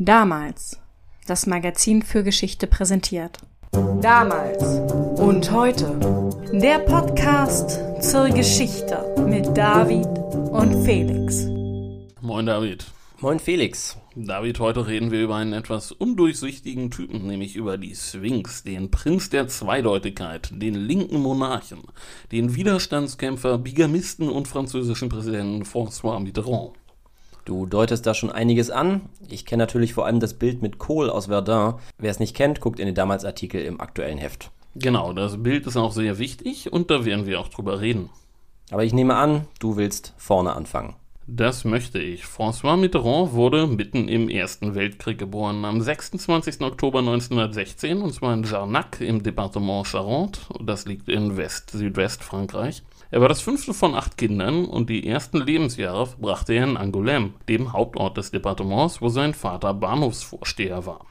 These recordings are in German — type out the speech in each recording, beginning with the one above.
Damals. Das Magazin für Geschichte präsentiert. Damals und heute. Der Podcast zur Geschichte mit David und Felix. Moin David. Moin Felix. David, heute reden wir über einen etwas undurchsichtigen Typen, nämlich über die Sphinx, den Prinz der Zweideutigkeit, den linken Monarchen, den Widerstandskämpfer, Bigamisten und französischen Präsidenten François Mitterrand. Du deutest da schon einiges an. Ich kenne natürlich vor allem das Bild mit Kohl aus Verdun. Wer es nicht kennt, guckt in den damals Artikel im aktuellen Heft. Genau, das Bild ist auch sehr wichtig und da werden wir auch drüber reden. Aber ich nehme an, du willst vorne anfangen. Das möchte ich. François Mitterrand wurde mitten im Ersten Weltkrieg geboren, am 26. Oktober 1916, und zwar in Jarnac im Departement Charente. Das liegt in West-Südwest-Frankreich. Er war das fünfte von acht Kindern und die ersten Lebensjahre verbrachte er in Angoulême, dem Hauptort des Departements, wo sein Vater Bahnhofsvorsteher war.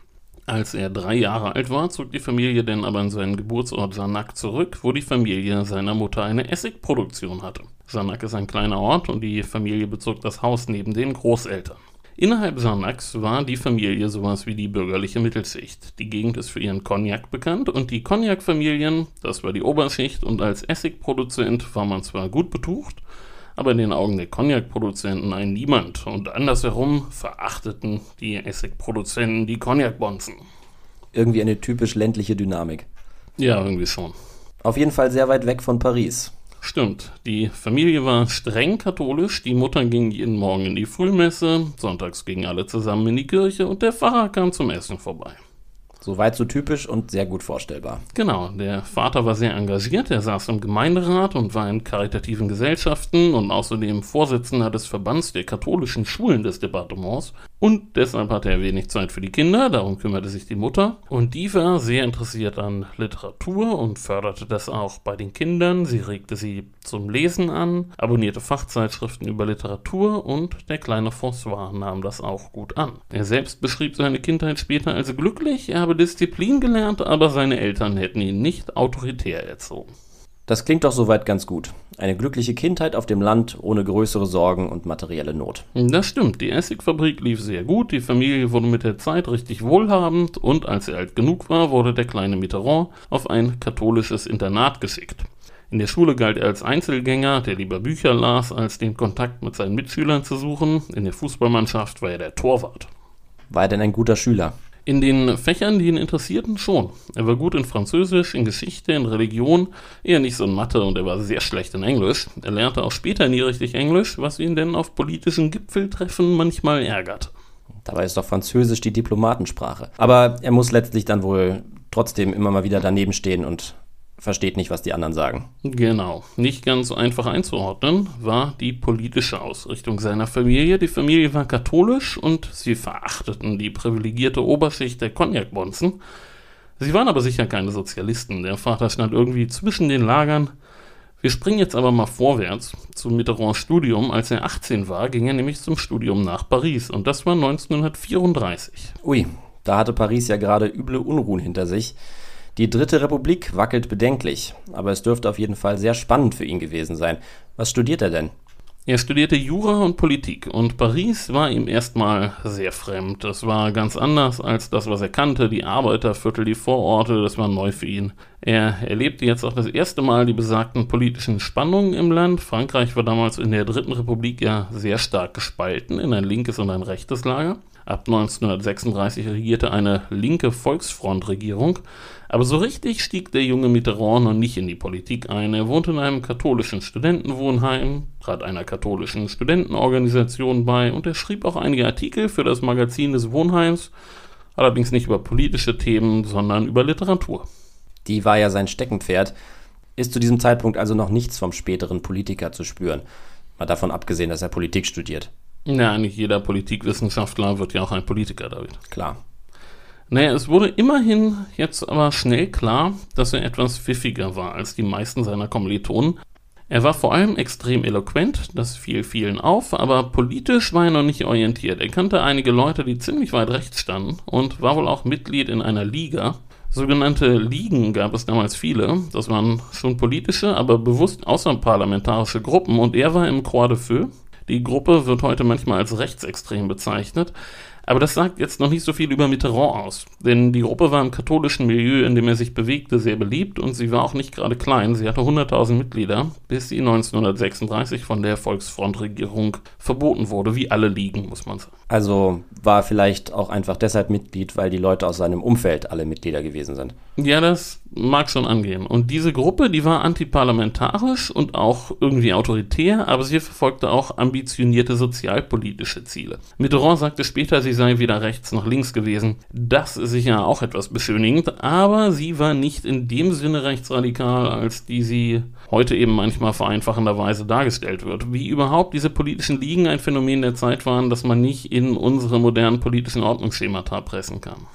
Als er drei Jahre alt war, zog die Familie dann aber in seinen Geburtsort Sanak zurück, wo die Familie seiner Mutter eine Essigproduktion hatte. Sanak ist ein kleiner Ort und die Familie bezog das Haus neben den Großeltern. Innerhalb Sarnax war die Familie sowas wie die bürgerliche Mittelschicht. Die Gegend ist für ihren Cognac bekannt und die Cognac-Familien, das war die Oberschicht und als Essigproduzent war man zwar gut betucht, aber in den Augen der Cognac-Produzenten ein Niemand und andersherum verachteten die Essigproduzenten die Cognac-Bonzen. Irgendwie eine typisch ländliche Dynamik. Ja, irgendwie schon. Auf jeden Fall sehr weit weg von Paris. Stimmt, die Familie war streng katholisch, die Mutter ging jeden Morgen in die Frühmesse, sonntags gingen alle zusammen in die Kirche und der Pfarrer kam zum Essen vorbei. Soweit so typisch und sehr gut vorstellbar. Genau, der Vater war sehr engagiert, er saß im Gemeinderat und war in karitativen Gesellschaften und außerdem Vorsitzender des Verbands der katholischen Schulen des Departements. Und deshalb hatte er wenig Zeit für die Kinder, darum kümmerte sich die Mutter. Und die war sehr interessiert an Literatur und förderte das auch bei den Kindern. Sie regte sie zum Lesen an, abonnierte Fachzeitschriften über Literatur und der kleine François nahm das auch gut an. Er selbst beschrieb seine Kindheit später als glücklich, er habe Disziplin gelernt, aber seine Eltern hätten ihn nicht autoritär erzogen. Das klingt doch soweit ganz gut. Eine glückliche Kindheit auf dem Land ohne größere Sorgen und materielle Not. Das stimmt, die Essigfabrik lief sehr gut, die Familie wurde mit der Zeit richtig wohlhabend und als er alt genug war, wurde der kleine Mitterrand auf ein katholisches Internat geschickt. In der Schule galt er als Einzelgänger, der lieber Bücher las, als den Kontakt mit seinen Mitschülern zu suchen. In der Fußballmannschaft war er der Torwart. War er denn ein guter Schüler? In den Fächern, die ihn interessierten, schon. Er war gut in Französisch, in Geschichte, in Religion, eher nicht so in Mathe und er war sehr schlecht in Englisch. Er lernte auch später nie richtig Englisch, was ihn denn auf politischen Gipfeltreffen manchmal ärgerte. Dabei ist doch Französisch die Diplomatensprache. Aber er muss letztlich dann wohl trotzdem immer mal wieder daneben stehen und versteht nicht, was die anderen sagen. Genau. Nicht ganz so einfach einzuordnen war die politische Ausrichtung seiner Familie. Die Familie war katholisch und sie verachteten die privilegierte Oberschicht der Cognac-Bonzen. Sie waren aber sicher keine Sozialisten. Der Vater stand irgendwie zwischen den Lagern. Wir springen jetzt aber mal vorwärts zum Mitterrands Studium. Als er 18 war, ging er nämlich zum Studium nach Paris und das war 1934. Ui, da hatte Paris ja gerade üble Unruhen hinter sich. Die Dritte Republik wackelt bedenklich, aber es dürfte auf jeden Fall sehr spannend für ihn gewesen sein. Was studiert er denn? Er studierte Jura und Politik und Paris war ihm erstmal sehr fremd. Das war ganz anders als das, was er kannte. Die Arbeiterviertel, die Vororte, das war neu für ihn. Er erlebte jetzt auch das erste Mal die besagten politischen Spannungen im Land. Frankreich war damals in der Dritten Republik ja sehr stark gespalten in ein linkes und ein rechtes Lager. Ab 1936 regierte eine linke Volksfrontregierung, aber so richtig stieg der junge Mitterrand noch nicht in die Politik ein. Er wohnte in einem katholischen Studentenwohnheim, trat einer katholischen Studentenorganisation bei und er schrieb auch einige Artikel für das Magazin des Wohnheims, allerdings nicht über politische Themen, sondern über Literatur. Die war ja sein Steckenpferd. Ist zu diesem Zeitpunkt also noch nichts vom späteren Politiker zu spüren. Mal davon abgesehen, dass er Politik studiert. Ja, nicht jeder Politikwissenschaftler wird ja auch ein Politiker, David. Klar. Naja, es wurde immerhin jetzt aber schnell klar, dass er etwas pfiffiger war als die meisten seiner Kommilitonen. Er war vor allem extrem eloquent, das fiel vielen auf, aber politisch war er noch nicht orientiert. Er kannte einige Leute, die ziemlich weit rechts standen und war wohl auch Mitglied in einer Liga. Sogenannte Ligen gab es damals viele. Das waren schon politische, aber bewusst außerparlamentarische Gruppen und er war im Croix de Feu, die Gruppe wird heute manchmal als rechtsextrem bezeichnet, Aber das sagt jetzt noch nicht so viel über Mitterrand aus, denn die Gruppe war im katholischen Milieu, in dem er sich bewegte, sehr beliebt und sie war auch nicht gerade klein. Sie hatte 100.000 Mitglieder, bis sie 1936 von der Volksfrontregierung verboten wurde, wie alle Ligen, muss man sagen. Also war vielleicht auch einfach deshalb Mitglied, weil die Leute aus seinem Umfeld alle Mitglieder gewesen sind. Ja, das mag schon angehen. Und diese Gruppe, die war antiparlamentarisch und auch irgendwie autoritär, aber sie verfolgte auch ambitionierte sozialpolitische Ziele. Mitterrand sagte später, sie sei weder rechts noch links gewesen. Das ist sicher auch etwas beschönigend, aber sie war nicht in dem Sinne rechtsradikal, als die sie heute eben manchmal vereinfachenderweise dargestellt wird. Wie überhaupt diese politischen Ligen ein Phänomen der Zeit waren, das man nicht in unsere modernen politischen Ordnungsschemata pressen kann.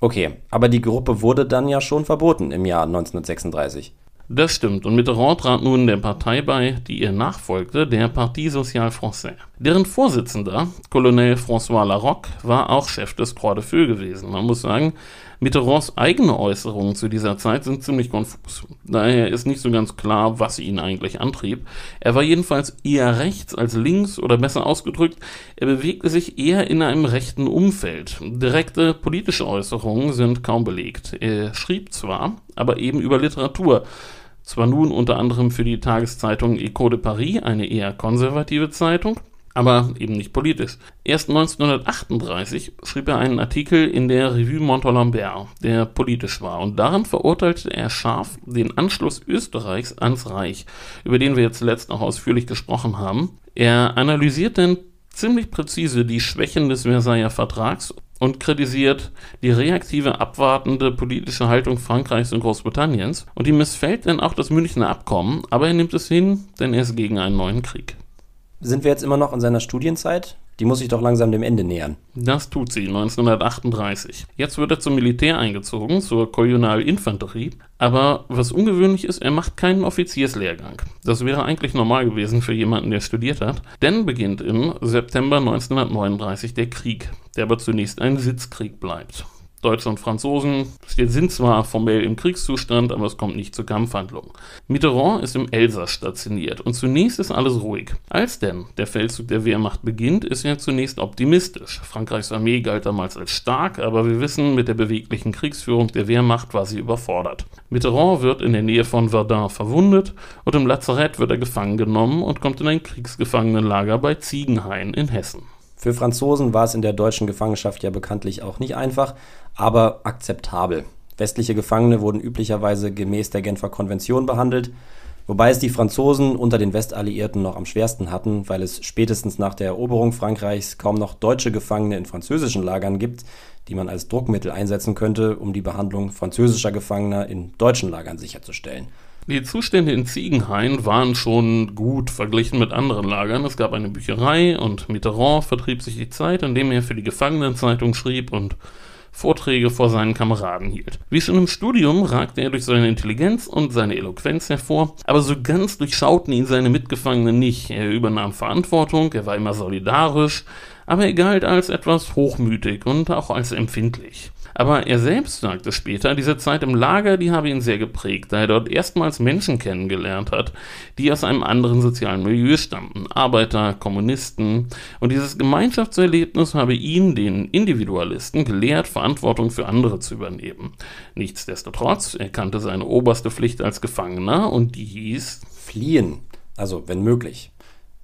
Okay, aber die Gruppe wurde dann ja schon verboten im Jahr 1936. Das stimmt, und Mitterrand trat nun der Partei bei, die ihr nachfolgte, der Parti Social Français. Deren Vorsitzender, Colonel François Larocque, war auch Chef des Croix de Feu gewesen. Man muss sagen, Mitterrands eigene Äußerungen zu dieser Zeit sind ziemlich konfus. Daher ist nicht so ganz klar, was ihn eigentlich antrieb. Er war jedenfalls eher rechts als links oder besser ausgedrückt, er bewegte sich eher in einem rechten Umfeld. Direkte politische Äußerungen sind kaum belegt. Er schrieb zwar, aber eben über Literatur. Zwar nun unter anderem für die Tageszeitung Echo de Paris, eine eher konservative Zeitung, aber eben nicht politisch. Erst 1938 schrieb er einen Artikel in der Revue Montalembert, der politisch war, und darin verurteilte er scharf den Anschluss Österreichs ans Reich, über den wir jetzt zuletzt auch ausführlich gesprochen haben. Er analysiert dann ziemlich präzise die Schwächen des Versailler Vertrags und kritisiert die reaktive, abwartende politische Haltung Frankreichs und Großbritanniens. Und ihm missfällt dann auch das Münchner Abkommen, aber er nimmt es hin, denn er ist gegen einen neuen Krieg. Sind wir jetzt immer noch in seiner Studienzeit? Die muss sich doch langsam dem Ende nähern. Das tut sie 1938. Jetzt wird er zum Militär eingezogen, zur Kolonialinfanterie. Aber was ungewöhnlich ist, er macht keinen Offizierslehrgang. Das wäre eigentlich normal gewesen für jemanden, der studiert hat. Denn beginnt im September 1939 der Krieg, der aber zunächst ein Sitzkrieg bleibt. Deutsche und Franzosen sind zwar formell im Kriegszustand, aber es kommt nicht zu Kampfhandlungen. Mitterrand ist im Elsass stationiert und zunächst ist alles ruhig. Als denn der Feldzug der Wehrmacht beginnt, ist er zunächst optimistisch. Frankreichs Armee galt damals als stark, aber wir wissen, mit der beweglichen Kriegsführung der Wehrmacht war sie überfordert. Mitterrand wird in der Nähe von Verdun verwundet und im Lazarett wird er gefangen genommen und kommt in ein Kriegsgefangenenlager bei Ziegenhain in Hessen. Für Franzosen war es in der deutschen Gefangenschaft ja bekanntlich auch nicht einfach, aber akzeptabel. Westliche Gefangene wurden üblicherweise gemäß der Genfer Konvention behandelt, wobei es die Franzosen unter den Westalliierten noch am schwersten hatten, weil es spätestens nach der Eroberung Frankreichs kaum noch deutsche Gefangene in französischen Lagern gibt, die man als Druckmittel einsetzen könnte, um die Behandlung französischer Gefangener in deutschen Lagern sicherzustellen. Die Zustände in Ziegenhain waren schon gut verglichen mit anderen Lagern. Es gab eine Bücherei und Mitterrand vertrieb sich die Zeit, indem er für die Gefangenenzeitung schrieb und Vorträge vor seinen Kameraden hielt. Wie schon im Studium ragte er durch seine Intelligenz und seine Eloquenz hervor, aber so ganz durchschauten ihn seine Mitgefangenen nicht. Er übernahm Verantwortung, er war immer solidarisch, aber er galt als etwas hochmütig und auch als empfindlich. Aber er selbst sagte später, diese Zeit im Lager, die habe ihn sehr geprägt, da er dort erstmals Menschen kennengelernt hat, die aus einem anderen sozialen Milieu stammten, Arbeiter, Kommunisten, und dieses Gemeinschaftserlebnis habe ihn, den Individualisten, gelehrt, Verantwortung für andere zu übernehmen. Nichtsdestotrotz, er kannte seine oberste Pflicht als Gefangener und die hieß fliehen, also wenn möglich.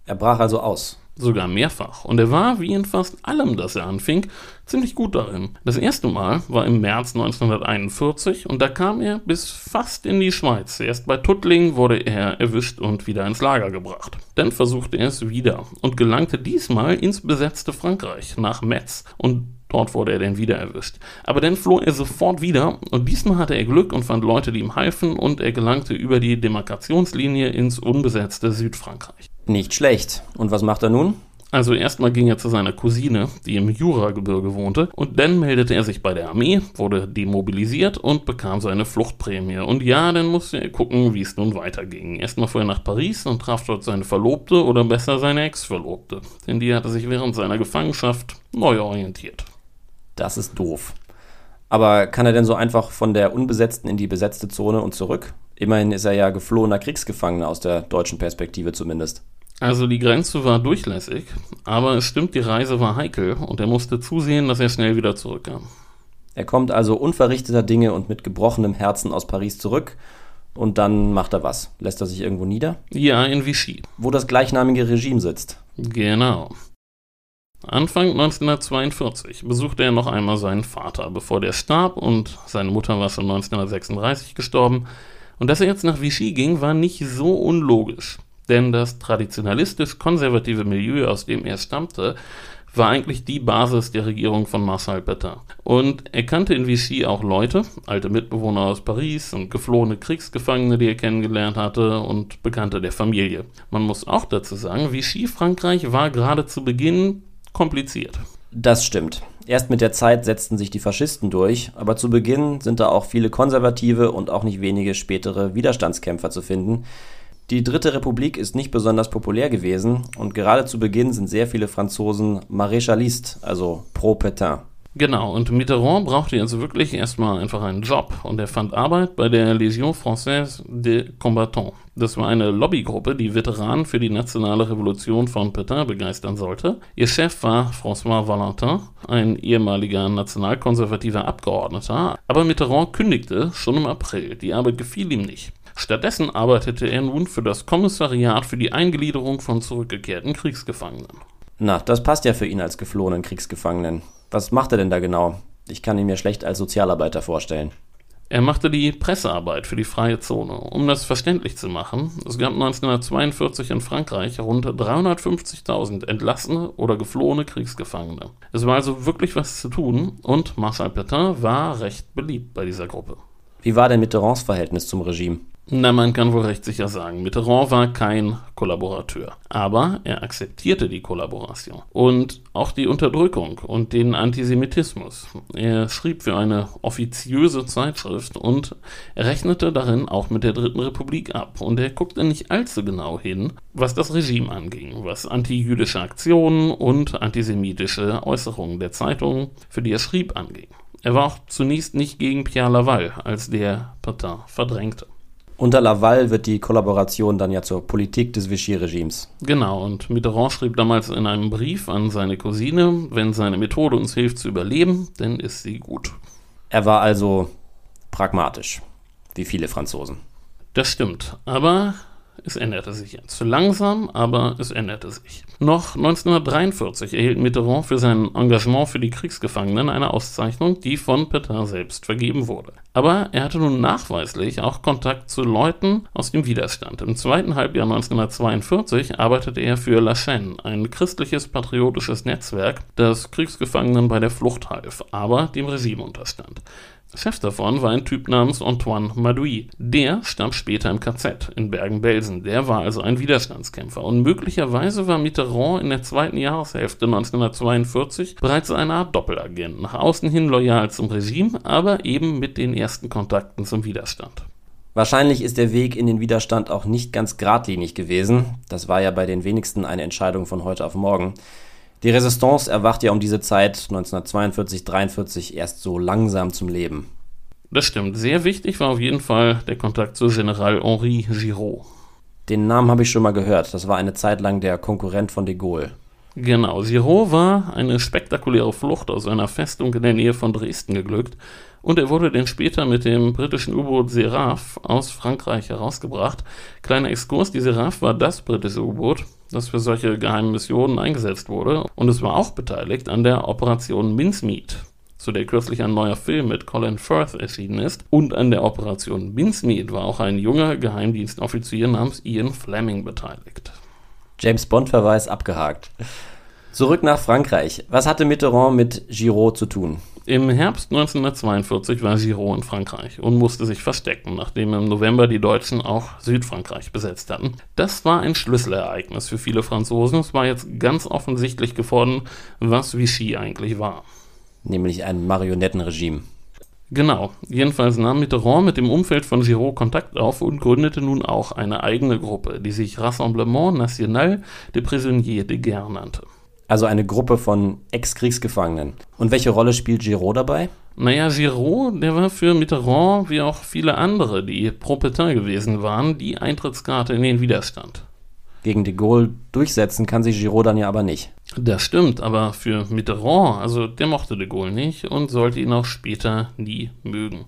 Er brach also aus sogar mehrfach. Und er war, wie in fast allem, das er anfing, ziemlich gut darin. Das erste Mal war im März 1941 und da kam er bis fast in die Schweiz. Erst bei Tuttling wurde er erwischt und wieder ins Lager gebracht. Dann versuchte er es wieder und gelangte diesmal ins besetzte Frankreich, nach Metz und Dort wurde er dann wieder erwischt. Aber dann floh er sofort wieder und diesmal hatte er Glück und fand Leute, die ihm halfen und er gelangte über die Demarkationslinie ins unbesetzte Südfrankreich. Nicht schlecht. Und was macht er nun? Also erstmal ging er zu seiner Cousine, die im Juragebirge wohnte, und dann meldete er sich bei der Armee, wurde demobilisiert und bekam seine Fluchtprämie. Und ja, dann musste er gucken, wie es nun weiterging. Erstmal fuhr er nach Paris und traf dort seine Verlobte oder besser seine Ex-Verlobte, denn die hatte sich während seiner Gefangenschaft neu orientiert. Das ist doof. Aber kann er denn so einfach von der unbesetzten in die besetzte Zone und zurück? Immerhin ist er ja geflohener Kriegsgefangener aus der deutschen Perspektive zumindest. Also die Grenze war durchlässig, aber es stimmt, die Reise war heikel und er musste zusehen, dass er schnell wieder zurückkam. Er kommt also unverrichteter Dinge und mit gebrochenem Herzen aus Paris zurück und dann macht er was. Lässt er sich irgendwo nieder? Ja, in Vichy. Wo das gleichnamige Regime sitzt. Genau. Anfang 1942 besuchte er noch einmal seinen Vater, bevor der starb und seine Mutter war schon 1936 gestorben. Und dass er jetzt nach Vichy ging, war nicht so unlogisch. Denn das traditionalistisch-konservative Milieu, aus dem er stammte, war eigentlich die Basis der Regierung von Marcel Petain. Und er kannte in Vichy auch Leute, alte Mitbewohner aus Paris und geflohene Kriegsgefangene, die er kennengelernt hatte und Bekannte der Familie. Man muss auch dazu sagen, Vichy Frankreich war gerade zu Beginn kompliziert. Das stimmt. Erst mit der Zeit setzten sich die Faschisten durch, aber zu Beginn sind da auch viele konservative und auch nicht wenige spätere Widerstandskämpfer zu finden, die Dritte Republik ist nicht besonders populär gewesen und gerade zu Beginn sind sehr viele Franzosen Maréchalistes, also pro Pétain. Genau, und Mitterrand brauchte jetzt wirklich erstmal einfach einen Job und er fand Arbeit bei der Légion Française des Combattants. Das war eine Lobbygruppe, die Veteranen für die nationale Revolution von Pétain begeistern sollte. Ihr Chef war François Valentin, ein ehemaliger nationalkonservativer Abgeordneter, aber Mitterrand kündigte schon im April. Die Arbeit gefiel ihm nicht. Stattdessen arbeitete er nun für das Kommissariat für die Eingliederung von zurückgekehrten Kriegsgefangenen. Na, das passt ja für ihn als geflohenen Kriegsgefangenen. Was macht er denn da genau? Ich kann ihn mir schlecht als Sozialarbeiter vorstellen. Er machte die Pressearbeit für die freie Zone. Um das verständlich zu machen, es gab 1942 in Frankreich rund 350.000 entlassene oder geflohene Kriegsgefangene. Es war also wirklich was zu tun und Marcel Pétain war recht beliebt bei dieser Gruppe. Wie war denn Mitterrands Verhältnis zum Regime? Na, man kann wohl recht sicher sagen, Mitterrand war kein Kollaborateur. Aber er akzeptierte die Kollaboration und auch die Unterdrückung und den Antisemitismus. Er schrieb für eine offiziöse Zeitschrift und rechnete darin auch mit der Dritten Republik ab. Und er guckte nicht allzu genau hin, was das Regime anging, was antijüdische Aktionen und antisemitische Äußerungen der Zeitung, für die er schrieb, anging. Er war auch zunächst nicht gegen Pierre Laval, als der Petain verdrängte. Unter Laval wird die Kollaboration dann ja zur Politik des Vichy-Regimes. Genau, und Mitterrand schrieb damals in einem Brief an seine Cousine, wenn seine Methode uns hilft zu überleben, dann ist sie gut. Er war also pragmatisch, wie viele Franzosen. Das stimmt, aber es änderte sich jetzt. Langsam, aber es änderte sich. Noch 1943 erhielt Mitterrand für sein Engagement für die Kriegsgefangenen eine Auszeichnung, die von Petain selbst vergeben wurde. Aber er hatte nun nachweislich auch Kontakt zu Leuten aus dem Widerstand. Im zweiten Halbjahr 1942 arbeitete er für La Chaîne, ein christliches patriotisches Netzwerk, das Kriegsgefangenen bei der Flucht half, aber dem Regime unterstand. Chef davon war ein Typ namens Antoine Madoui. Der starb später im KZ in Bergen-Belsen. Der war also ein Widerstandskämpfer. Und möglicherweise war Mitterrand in der zweiten Jahreshälfte 1942 bereits eine Art Doppelagent. Nach außen hin loyal zum Regime, aber eben mit den ersten Kontakten zum Widerstand. Wahrscheinlich ist der Weg in den Widerstand auch nicht ganz geradlinig gewesen. Das war ja bei den wenigsten eine Entscheidung von heute auf morgen. Die Resistance erwacht ja um diese Zeit 1942, 43 erst so langsam zum Leben. Das stimmt. Sehr wichtig war auf jeden Fall der Kontakt zu General Henri Giraud. Den Namen habe ich schon mal gehört. Das war eine Zeit lang der Konkurrent von de Gaulle. Genau, Giraud war eine spektakuläre Flucht aus einer Festung in der Nähe von Dresden geglückt und er wurde dann später mit dem britischen U-Boot Seraph aus Frankreich herausgebracht. Kleiner Exkurs, die Seraph war das britische U-Boot, das für solche geheimen Missionen eingesetzt wurde. Und es war auch beteiligt an der Operation Mincemeat, zu der kürzlich ein neuer Film mit Colin Firth erschienen ist. Und an der Operation Mincemeat war auch ein junger Geheimdienstoffizier namens Ian Fleming beteiligt. James Bond-Verweis abgehakt. Zurück nach Frankreich. Was hatte Mitterrand mit Giraud zu tun? Im Herbst 1942 war Giraud in Frankreich und musste sich verstecken, nachdem im November die Deutschen auch Südfrankreich besetzt hatten. Das war ein Schlüsselereignis für viele Franzosen. Es war jetzt ganz offensichtlich geworden, was Vichy eigentlich war. Nämlich ein Marionettenregime. Genau. Jedenfalls nahm Mitterrand mit dem Umfeld von Giraud Kontakt auf und gründete nun auch eine eigene Gruppe, die sich Rassemblement National des Prisonniers de Guerre nannte. Also eine Gruppe von Ex-Kriegsgefangenen. Und welche Rolle spielt Giraud dabei? Naja, Giraud, der war für Mitterrand, wie auch viele andere, die pro Pétain gewesen waren, die Eintrittskarte in den Widerstand. Gegen de Gaulle durchsetzen kann sich Giraud dann ja aber nicht. Das stimmt, aber für Mitterrand, also der mochte de Gaulle nicht und sollte ihn auch später nie mögen.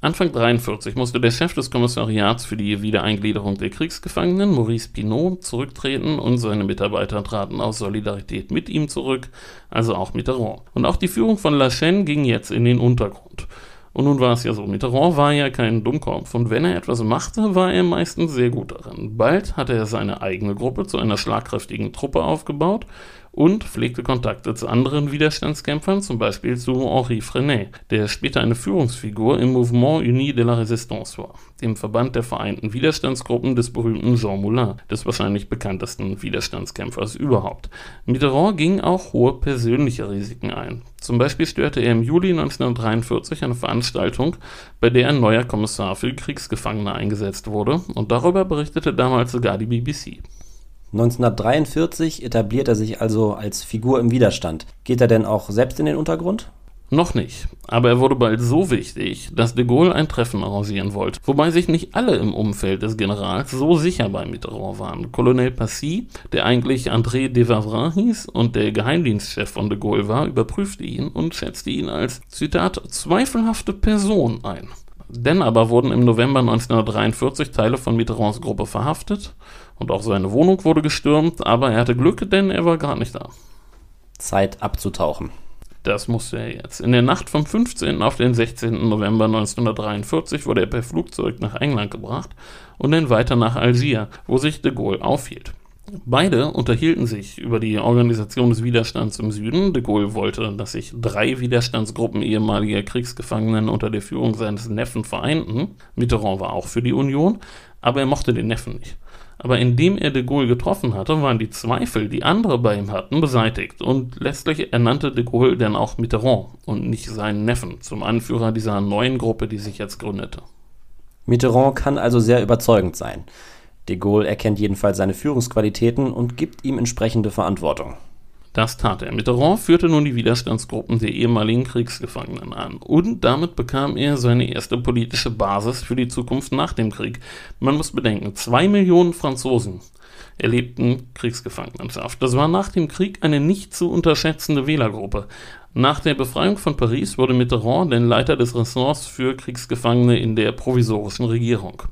Anfang 1943 musste der Chef des Kommissariats für die Wiedereingliederung der Kriegsgefangenen, Maurice Pinot, zurücktreten und seine Mitarbeiter traten aus Solidarität mit ihm zurück, also auch Mitterrand. Und auch die Führung von La Chaîne ging jetzt in den Untergrund. Und nun war es ja so, Mitterrand war ja kein Dummkopf und wenn er etwas machte, war er meistens sehr gut darin. Bald hatte er seine eigene Gruppe zu einer schlagkräftigen Truppe aufgebaut und pflegte Kontakte zu anderen Widerstandskämpfern, zum Beispiel zu Henri Frenet, der später eine Führungsfigur im Mouvement Uni de la Résistance war, dem Verband der vereinten Widerstandsgruppen des berühmten Jean Moulin, des wahrscheinlich bekanntesten Widerstandskämpfers überhaupt. Mitterrand ging auch hohe persönliche Risiken ein. Zum Beispiel störte er im Juli 1943 eine Veranstaltung, bei der ein neuer Kommissar für Kriegsgefangene eingesetzt wurde, und darüber berichtete damals sogar die BBC. 1943 etabliert er sich also als Figur im Widerstand. Geht er denn auch selbst in den Untergrund? Noch nicht, aber er wurde bald so wichtig, dass de Gaulle ein Treffen arrangieren wollte, wobei sich nicht alle im Umfeld des Generals so sicher bei Mitterrand waren. Colonel Passy, der eigentlich André de Vavrin hieß und der Geheimdienstchef von de Gaulle war, überprüfte ihn und schätzte ihn als, Zitat, zweifelhafte Person ein. Denn aber wurden im November 1943 Teile von Mitterrands Gruppe verhaftet und auch seine Wohnung wurde gestürmt, aber er hatte Glück, denn er war gar nicht da. Zeit abzutauchen. Das musste er jetzt. In der Nacht vom 15. auf den 16. November 1943 wurde er per Flugzeug nach England gebracht und dann weiter nach Algier, wo sich de Gaulle aufhielt. Beide unterhielten sich über die Organisation des Widerstands im Süden. De Gaulle wollte, dass sich drei Widerstandsgruppen ehemaliger Kriegsgefangenen unter der Führung seines Neffen vereinten. Mitterrand war auch für die Union, aber er mochte den Neffen nicht. Aber indem er de Gaulle getroffen hatte, waren die Zweifel, die andere bei ihm hatten, beseitigt und letztlich ernannte de Gaulle dann auch Mitterrand und nicht seinen Neffen zum Anführer dieser neuen Gruppe, die sich jetzt gründete. Mitterrand kann also sehr überzeugend sein. De Gaulle erkennt jedenfalls seine Führungsqualitäten und gibt ihm entsprechende Verantwortung. Das tat er. Mitterrand führte nun die Widerstandsgruppen der ehemaligen Kriegsgefangenen an. Und damit bekam er seine erste politische Basis für die Zukunft nach dem Krieg. Man muss bedenken, zwei Millionen Franzosen erlebten Kriegsgefangenenschaft. Das war nach dem Krieg eine nicht zu unterschätzende Wählergruppe. Nach der Befreiung von Paris wurde Mitterrand den Leiter des Ressorts für Kriegsgefangene in der provisorischen Regierung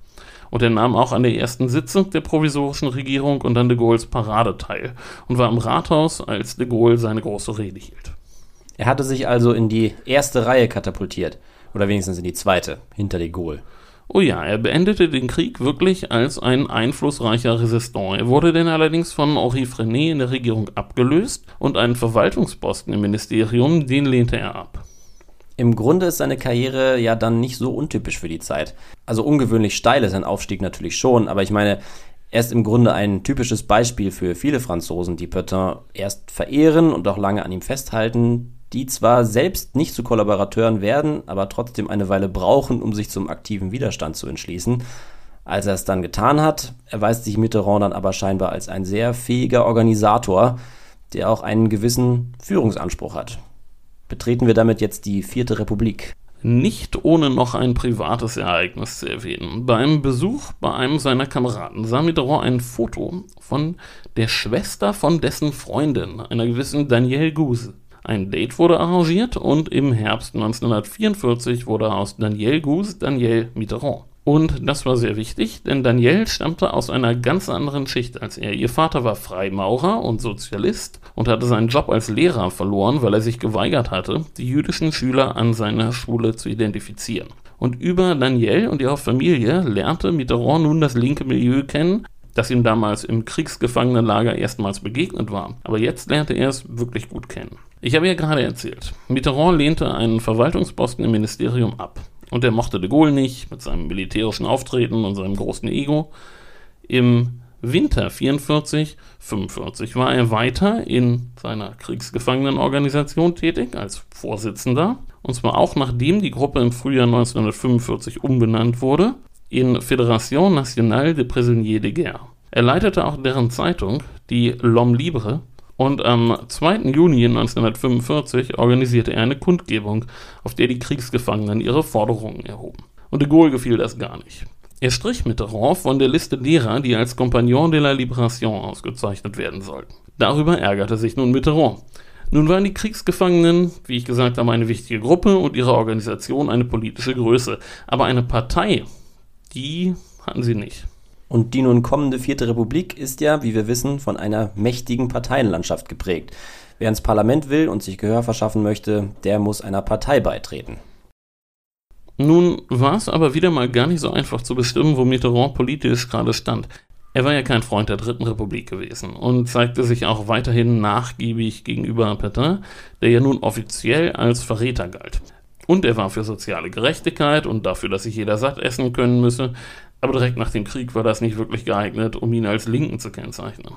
und er nahm auch an der ersten Sitzung der provisorischen Regierung und an de Gaulles Parade teil und war im Rathaus, als de Gaulle seine große Rede hielt. Er hatte sich also in die erste Reihe katapultiert, oder wenigstens in die zweite, hinter de Gaulle. Oh ja, er beendete den Krieg wirklich als ein einflussreicher Resistant. Er wurde denn allerdings von Henri Frenet in der Regierung abgelöst und einen Verwaltungsposten im Ministerium, den lehnte er ab. Im Grunde ist seine Karriere ja dann nicht so untypisch für die Zeit. Also ungewöhnlich steil ist sein Aufstieg natürlich schon, aber ich meine, er ist im Grunde ein typisches Beispiel für viele Franzosen, die Petain erst verehren und auch lange an ihm festhalten, die zwar selbst nicht zu Kollaborateuren werden, aber trotzdem eine Weile brauchen, um sich zum aktiven Widerstand zu entschließen. Als er es dann getan hat, erweist sich Mitterrand dann aber scheinbar als ein sehr fähiger Organisator, der auch einen gewissen Führungsanspruch hat betreten wir damit jetzt die Vierte Republik. Nicht ohne noch ein privates Ereignis zu erwähnen. Beim Besuch bei einem seiner Kameraden sah Mitterrand ein Foto von der Schwester von dessen Freundin, einer gewissen Danielle Guse. Ein Date wurde arrangiert und im Herbst 1944 wurde aus Danielle Guse Danielle Mitterrand. Und das war sehr wichtig, denn Danielle stammte aus einer ganz anderen Schicht als er. Ihr Vater war Freimaurer und Sozialist und hatte seinen Job als Lehrer verloren, weil er sich geweigert hatte, die jüdischen Schüler an seiner Schule zu identifizieren. Und über Danielle und ihre Familie lernte Mitterrand nun das linke Milieu kennen, das ihm damals im Kriegsgefangenenlager erstmals begegnet war. Aber jetzt lernte er es wirklich gut kennen. Ich habe ja gerade erzählt, Mitterrand lehnte einen Verwaltungsposten im Ministerium ab. Und er mochte de Gaulle nicht mit seinem militärischen Auftreten und seinem großen Ego. Im Winter 44, 45 war er weiter in seiner Kriegsgefangenenorganisation tätig als Vorsitzender. Und zwar auch nachdem die Gruppe im Frühjahr 1945 umbenannt wurde in Fédération Nationale de Prisonniers de Guerre. Er leitete auch deren Zeitung, die L'Homme Libre, und am 2. Juni 1945 organisierte er eine Kundgebung, auf der die Kriegsgefangenen ihre Forderungen erhoben. Und de Gaulle gefiel das gar nicht. Er strich Mitterrand von der Liste derer, die als Compagnon de la Libération ausgezeichnet werden sollten. Darüber ärgerte sich nun Mitterrand. Nun waren die Kriegsgefangenen, wie ich gesagt habe, eine wichtige Gruppe und ihre Organisation eine politische Größe. Aber eine Partei, die hatten sie nicht. Und die nun kommende Vierte Republik ist ja, wie wir wissen, von einer mächtigen Parteienlandschaft geprägt. Wer ins Parlament will und sich Gehör verschaffen möchte, der muss einer Partei beitreten. Nun war es aber wieder mal gar nicht so einfach zu bestimmen, wo Mitterrand politisch gerade stand. Er war ja kein Freund der Dritten Republik gewesen und zeigte sich auch weiterhin nachgiebig gegenüber Petain, der ja nun offiziell als Verräter galt. Und er war für soziale Gerechtigkeit und dafür, dass sich jeder satt essen können müsse, aber direkt nach dem Krieg war das nicht wirklich geeignet, um ihn als Linken zu kennzeichnen.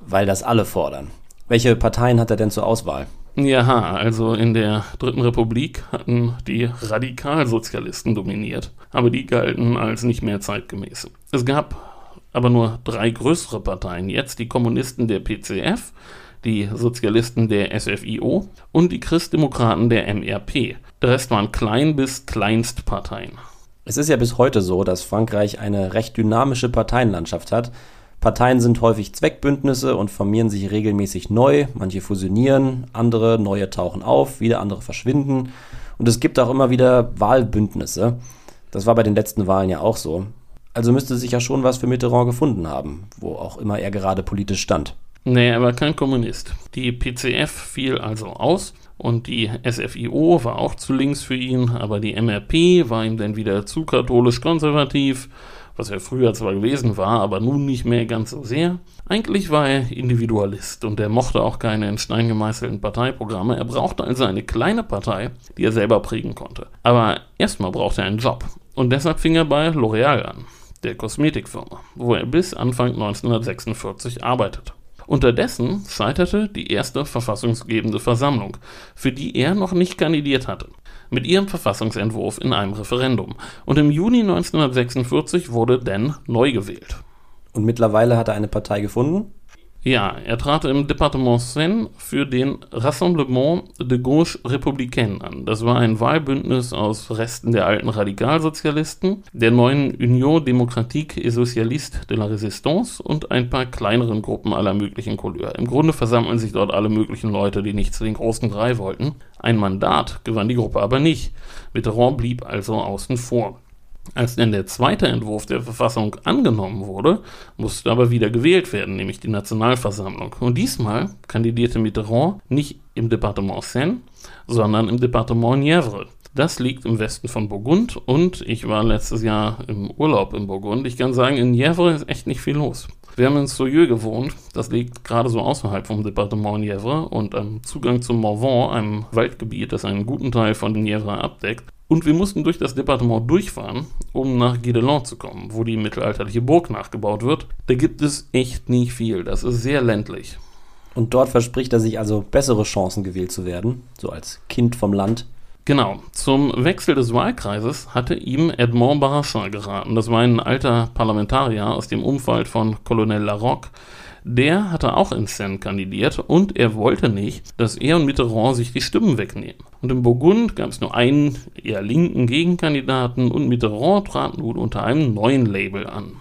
Weil das alle fordern. Welche Parteien hat er denn zur Auswahl? Ja, also in der Dritten Republik hatten die Radikalsozialisten dominiert, aber die galten als nicht mehr zeitgemäß. Es gab aber nur drei größere Parteien jetzt, die Kommunisten der PCF, die Sozialisten der SFIO und die Christdemokraten der MRP. Der Rest waren Klein- bis Kleinstparteien. Es ist ja bis heute so, dass Frankreich eine recht dynamische Parteienlandschaft hat, Parteien sind häufig Zweckbündnisse und formieren sich regelmäßig neu. Manche fusionieren, andere neue tauchen auf, wieder andere verschwinden. Und es gibt auch immer wieder Wahlbündnisse. Das war bei den letzten Wahlen ja auch so. Also müsste sich ja schon was für Mitterrand gefunden haben, wo auch immer er gerade politisch stand. Nee, er war kein Kommunist. Die PCF fiel also aus und die SFIO war auch zu links für ihn, aber die MRP war ihm dann wieder zu katholisch-konservativ was er früher zwar gewesen war, aber nun nicht mehr ganz so sehr. Eigentlich war er Individualist und er mochte auch keine in Stein gemeißelten Parteiprogramme. Er brauchte also eine kleine Partei, die er selber prägen konnte. Aber erstmal brauchte er einen Job. Und deshalb fing er bei L'Oreal an, der Kosmetikfirma, wo er bis Anfang 1946 arbeitete. Unterdessen scheiterte die erste verfassungsgebende Versammlung, für die er noch nicht kandidiert hatte mit ihrem Verfassungsentwurf in einem Referendum. Und im Juni 1946 wurde Dan neu gewählt. Und mittlerweile hat er eine Partei gefunden? Ja, er trat im Departement Seine für den Rassemblement de Gauche Républicaine an. Das war ein Wahlbündnis aus Resten der alten Radikalsozialisten, der neuen Union Démocratique et Socialiste de la Résistance und ein paar kleineren Gruppen aller möglichen Couleur. Im Grunde versammeln sich dort alle möglichen Leute, die nicht zu den großen drei wollten. Ein Mandat gewann die Gruppe aber nicht. Mitterrand blieb also außen vor. Als denn der zweite Entwurf der Verfassung angenommen wurde, musste aber wieder gewählt werden, nämlich die Nationalversammlung. Und diesmal kandidierte Mitterrand nicht im Departement Seine, sondern im Departement Nièvre. Das liegt im Westen von Burgund und ich war letztes Jahr im Urlaub in Burgund. Ich kann sagen, in Nièvre ist echt nicht viel los. Wir haben in Soyeux gewohnt, das liegt gerade so außerhalb vom Departement Nièvre und am Zugang zum Morvan, einem Waldgebiet, das einen guten Teil von Nièvre abdeckt, und wir mussten durch das Departement durchfahren, um nach Guédelon zu kommen, wo die mittelalterliche Burg nachgebaut wird. Da gibt es echt nicht viel. Das ist sehr ländlich. Und dort verspricht er sich also bessere Chancen gewählt zu werden, so als Kind vom Land. Genau, zum Wechsel des Wahlkreises hatte ihm Edmond Barrachin geraten. Das war ein alter Parlamentarier aus dem Umfeld von Colonel Larocque, der hatte auch in Seine kandidiert und er wollte nicht, dass er und Mitterrand sich die Stimmen wegnehmen. Und in Burgund gab es nur einen eher linken Gegenkandidaten und Mitterrand trat nun unter einem neuen Label an.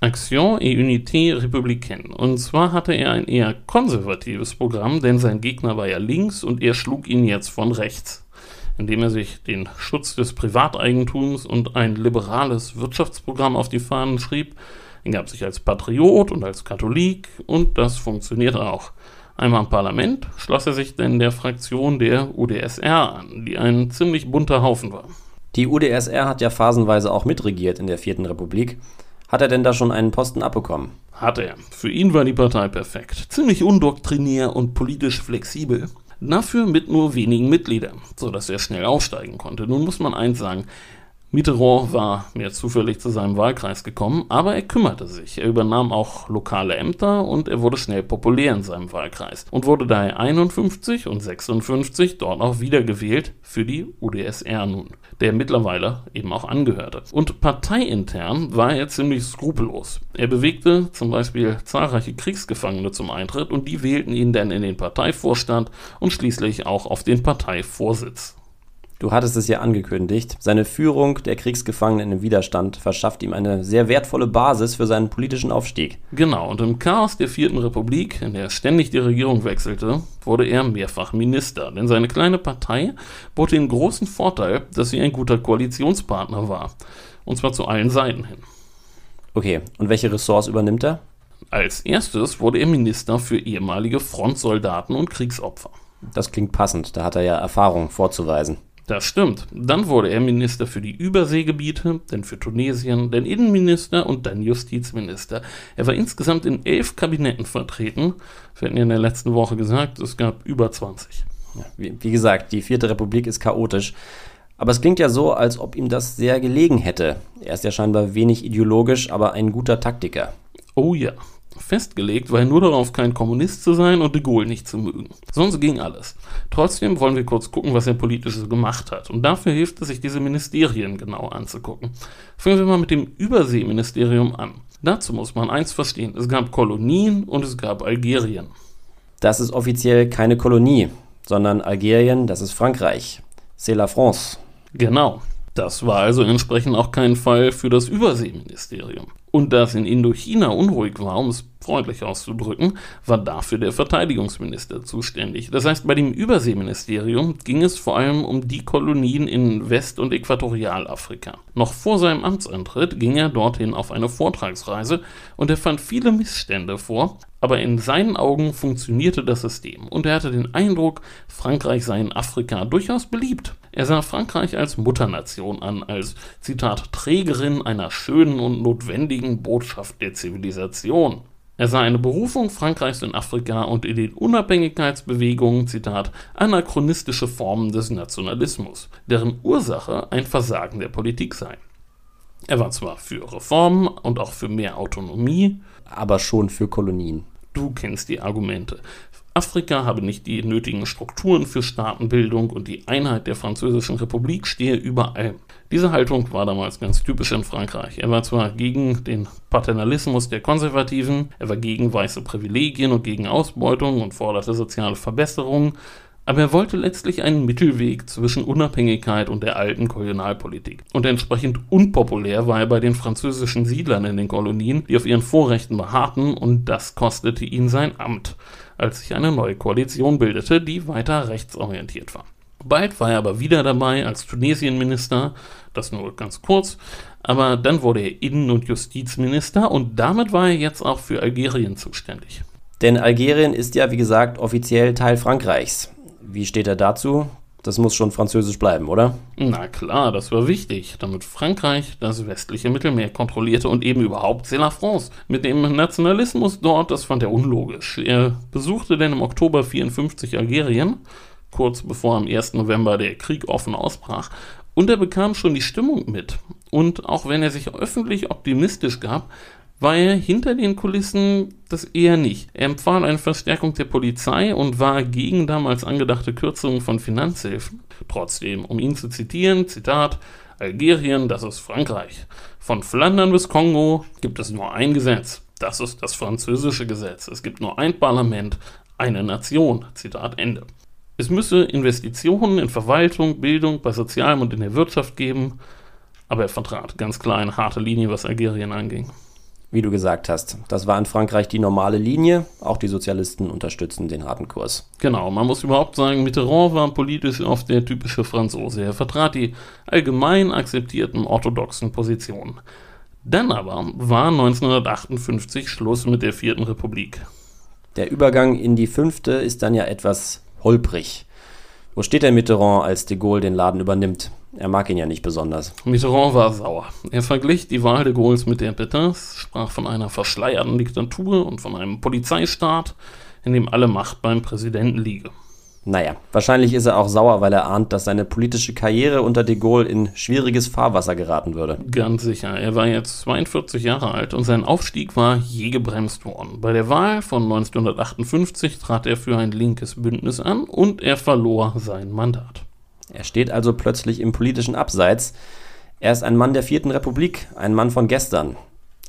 Action et Unité Républicaine. Und zwar hatte er ein eher konservatives Programm, denn sein Gegner war ja links und er schlug ihn jetzt von rechts, indem er sich den Schutz des Privateigentums und ein liberales Wirtschaftsprogramm auf die Fahnen schrieb, gab sich als Patriot und als Katholik und das funktioniert auch. Einmal im Parlament schloss er sich denn der Fraktion der UdSR an, die ein ziemlich bunter Haufen war. Die UdSR hat ja phasenweise auch mitregiert in der Vierten Republik. Hat er denn da schon einen Posten abbekommen? Hat er. Für ihn war die Partei perfekt. Ziemlich undoktrinär und politisch flexibel. Dafür mit nur wenigen Mitgliedern, sodass er schnell aufsteigen konnte. Nun muss man eins sagen, Mitterrand war mehr zufällig zu seinem Wahlkreis gekommen, aber er kümmerte sich. Er übernahm auch lokale Ämter und er wurde schnell populär in seinem Wahlkreis und wurde daher 51 und 56 dort auch wiedergewählt für die UdSR nun, der mittlerweile eben auch angehörte. Und parteiintern war er ziemlich skrupellos. Er bewegte zum Beispiel zahlreiche Kriegsgefangene zum Eintritt und die wählten ihn dann in den Parteivorstand und schließlich auch auf den Parteivorsitz. Du hattest es ja angekündigt. Seine Führung der Kriegsgefangenen im Widerstand verschafft ihm eine sehr wertvolle Basis für seinen politischen Aufstieg. Genau, und im Chaos der Vierten Republik, in der ständig die Regierung wechselte, wurde er mehrfach Minister, denn seine kleine Partei bot den großen Vorteil, dass sie ein guter Koalitionspartner war. Und zwar zu allen Seiten hin. Okay, und welche Ressorts übernimmt er? Als erstes wurde er Minister für ehemalige Frontsoldaten und Kriegsopfer. Das klingt passend, da hat er ja Erfahrung vorzuweisen. Das stimmt. Dann wurde er Minister für die Überseegebiete, dann für Tunesien, dann Innenminister und dann Justizminister. Er war insgesamt in elf Kabinetten vertreten. Wir hatten ja in der letzten Woche gesagt, es gab über 20. Ja, wie, wie gesagt, die Vierte Republik ist chaotisch. Aber es klingt ja so, als ob ihm das sehr gelegen hätte. Er ist ja scheinbar wenig ideologisch, aber ein guter Taktiker. Oh ja, Festgelegt war er nur darauf, kein Kommunist zu sein und de Gaulle nicht zu mögen. Sonst ging alles. Trotzdem wollen wir kurz gucken, was er politisch so gemacht hat. Und dafür hilft es, sich diese Ministerien genau anzugucken. Fangen wir mal mit dem Überseeministerium an. Dazu muss man eins verstehen. Es gab Kolonien und es gab Algerien. Das ist offiziell keine Kolonie, sondern Algerien, das ist Frankreich. C'est la France. Genau. Das war also entsprechend auch kein Fall für das Überseeministerium. Und da es in Indochina unruhig war, um es freundlich auszudrücken, war dafür der Verteidigungsminister zuständig. Das heißt, bei dem Überseeministerium ging es vor allem um die Kolonien in West- und Äquatorialafrika. Noch vor seinem Amtsantritt ging er dorthin auf eine Vortragsreise und er fand viele Missstände vor, aber in seinen Augen funktionierte das System und er hatte den Eindruck, Frankreich sei in Afrika durchaus beliebt. Er sah Frankreich als Mutternation an, als Zitat Trägerin einer schönen und notwendigen Botschaft der Zivilisation. Er sah eine Berufung Frankreichs in Afrika und in den Unabhängigkeitsbewegungen, Zitat, anachronistische Formen des Nationalismus, deren Ursache ein Versagen der Politik sei. Er war zwar für Reformen und auch für mehr Autonomie, aber schon für Kolonien. Du kennst die Argumente. Afrika habe nicht die nötigen Strukturen für Staatenbildung und die Einheit der Französischen Republik stehe über allem. Diese Haltung war damals ganz typisch in Frankreich. Er war zwar gegen den Paternalismus der Konservativen, er war gegen weiße Privilegien und gegen Ausbeutung und forderte soziale Verbesserungen, aber er wollte letztlich einen Mittelweg zwischen Unabhängigkeit und der alten Kolonialpolitik. Und entsprechend unpopulär war er bei den französischen Siedlern in den Kolonien, die auf ihren Vorrechten beharrten, und das kostete ihn sein Amt, als sich eine neue Koalition bildete, die weiter rechtsorientiert war. Bald war er aber wieder dabei als Tunesienminister, das nur ganz kurz, aber dann wurde er Innen- und Justizminister und damit war er jetzt auch für Algerien zuständig. Denn Algerien ist ja, wie gesagt, offiziell Teil Frankreichs. Wie steht er dazu? Das muss schon französisch bleiben, oder? Na klar, das war wichtig, damit Frankreich das westliche Mittelmeer kontrollierte und eben überhaupt c'est la France. Mit dem Nationalismus dort, das fand er unlogisch. Er besuchte denn im Oktober 54 Algerien, kurz bevor am 1. November der Krieg offen ausbrach, und er bekam schon die Stimmung mit. Und auch wenn er sich öffentlich optimistisch gab, war er hinter den Kulissen das eher nicht. Er empfahl eine Verstärkung der Polizei und war gegen damals angedachte Kürzungen von Finanzhilfen. Trotzdem, um ihn zu zitieren, Zitat, Algerien, das ist Frankreich. Von Flandern bis Kongo gibt es nur ein Gesetz. Das ist das französische Gesetz. Es gibt nur ein Parlament, eine Nation. Zitat Ende. Es müsse Investitionen in Verwaltung, Bildung, bei Sozialem und in der Wirtschaft geben, aber er vertrat ganz klar eine harte Linie, was Algerien anging wie du gesagt hast. Das war in Frankreich die normale Linie. Auch die Sozialisten unterstützen den harten Kurs. Genau, man muss überhaupt sagen, Mitterrand war politisch oft der typische Franzose. Er vertrat die allgemein akzeptierten orthodoxen Positionen. Dann aber war 1958 Schluss mit der Vierten Republik. Der Übergang in die fünfte ist dann ja etwas holprig. Wo steht der Mitterrand, als de Gaulle den Laden übernimmt? Er mag ihn ja nicht besonders. Mitterrand war sauer. Er verglich die Wahl de Gaulles mit der Pétains, sprach von einer verschleierten Diktatur und von einem Polizeistaat, in dem alle Macht beim Präsidenten liege. Naja, wahrscheinlich ist er auch sauer, weil er ahnt, dass seine politische Karriere unter de Gaulle in schwieriges Fahrwasser geraten würde. Ganz sicher. Er war jetzt 42 Jahre alt und sein Aufstieg war je gebremst worden. Bei der Wahl von 1958 trat er für ein linkes Bündnis an und er verlor sein Mandat. Er steht also plötzlich im politischen Abseits. Er ist ein Mann der Vierten Republik, ein Mann von gestern.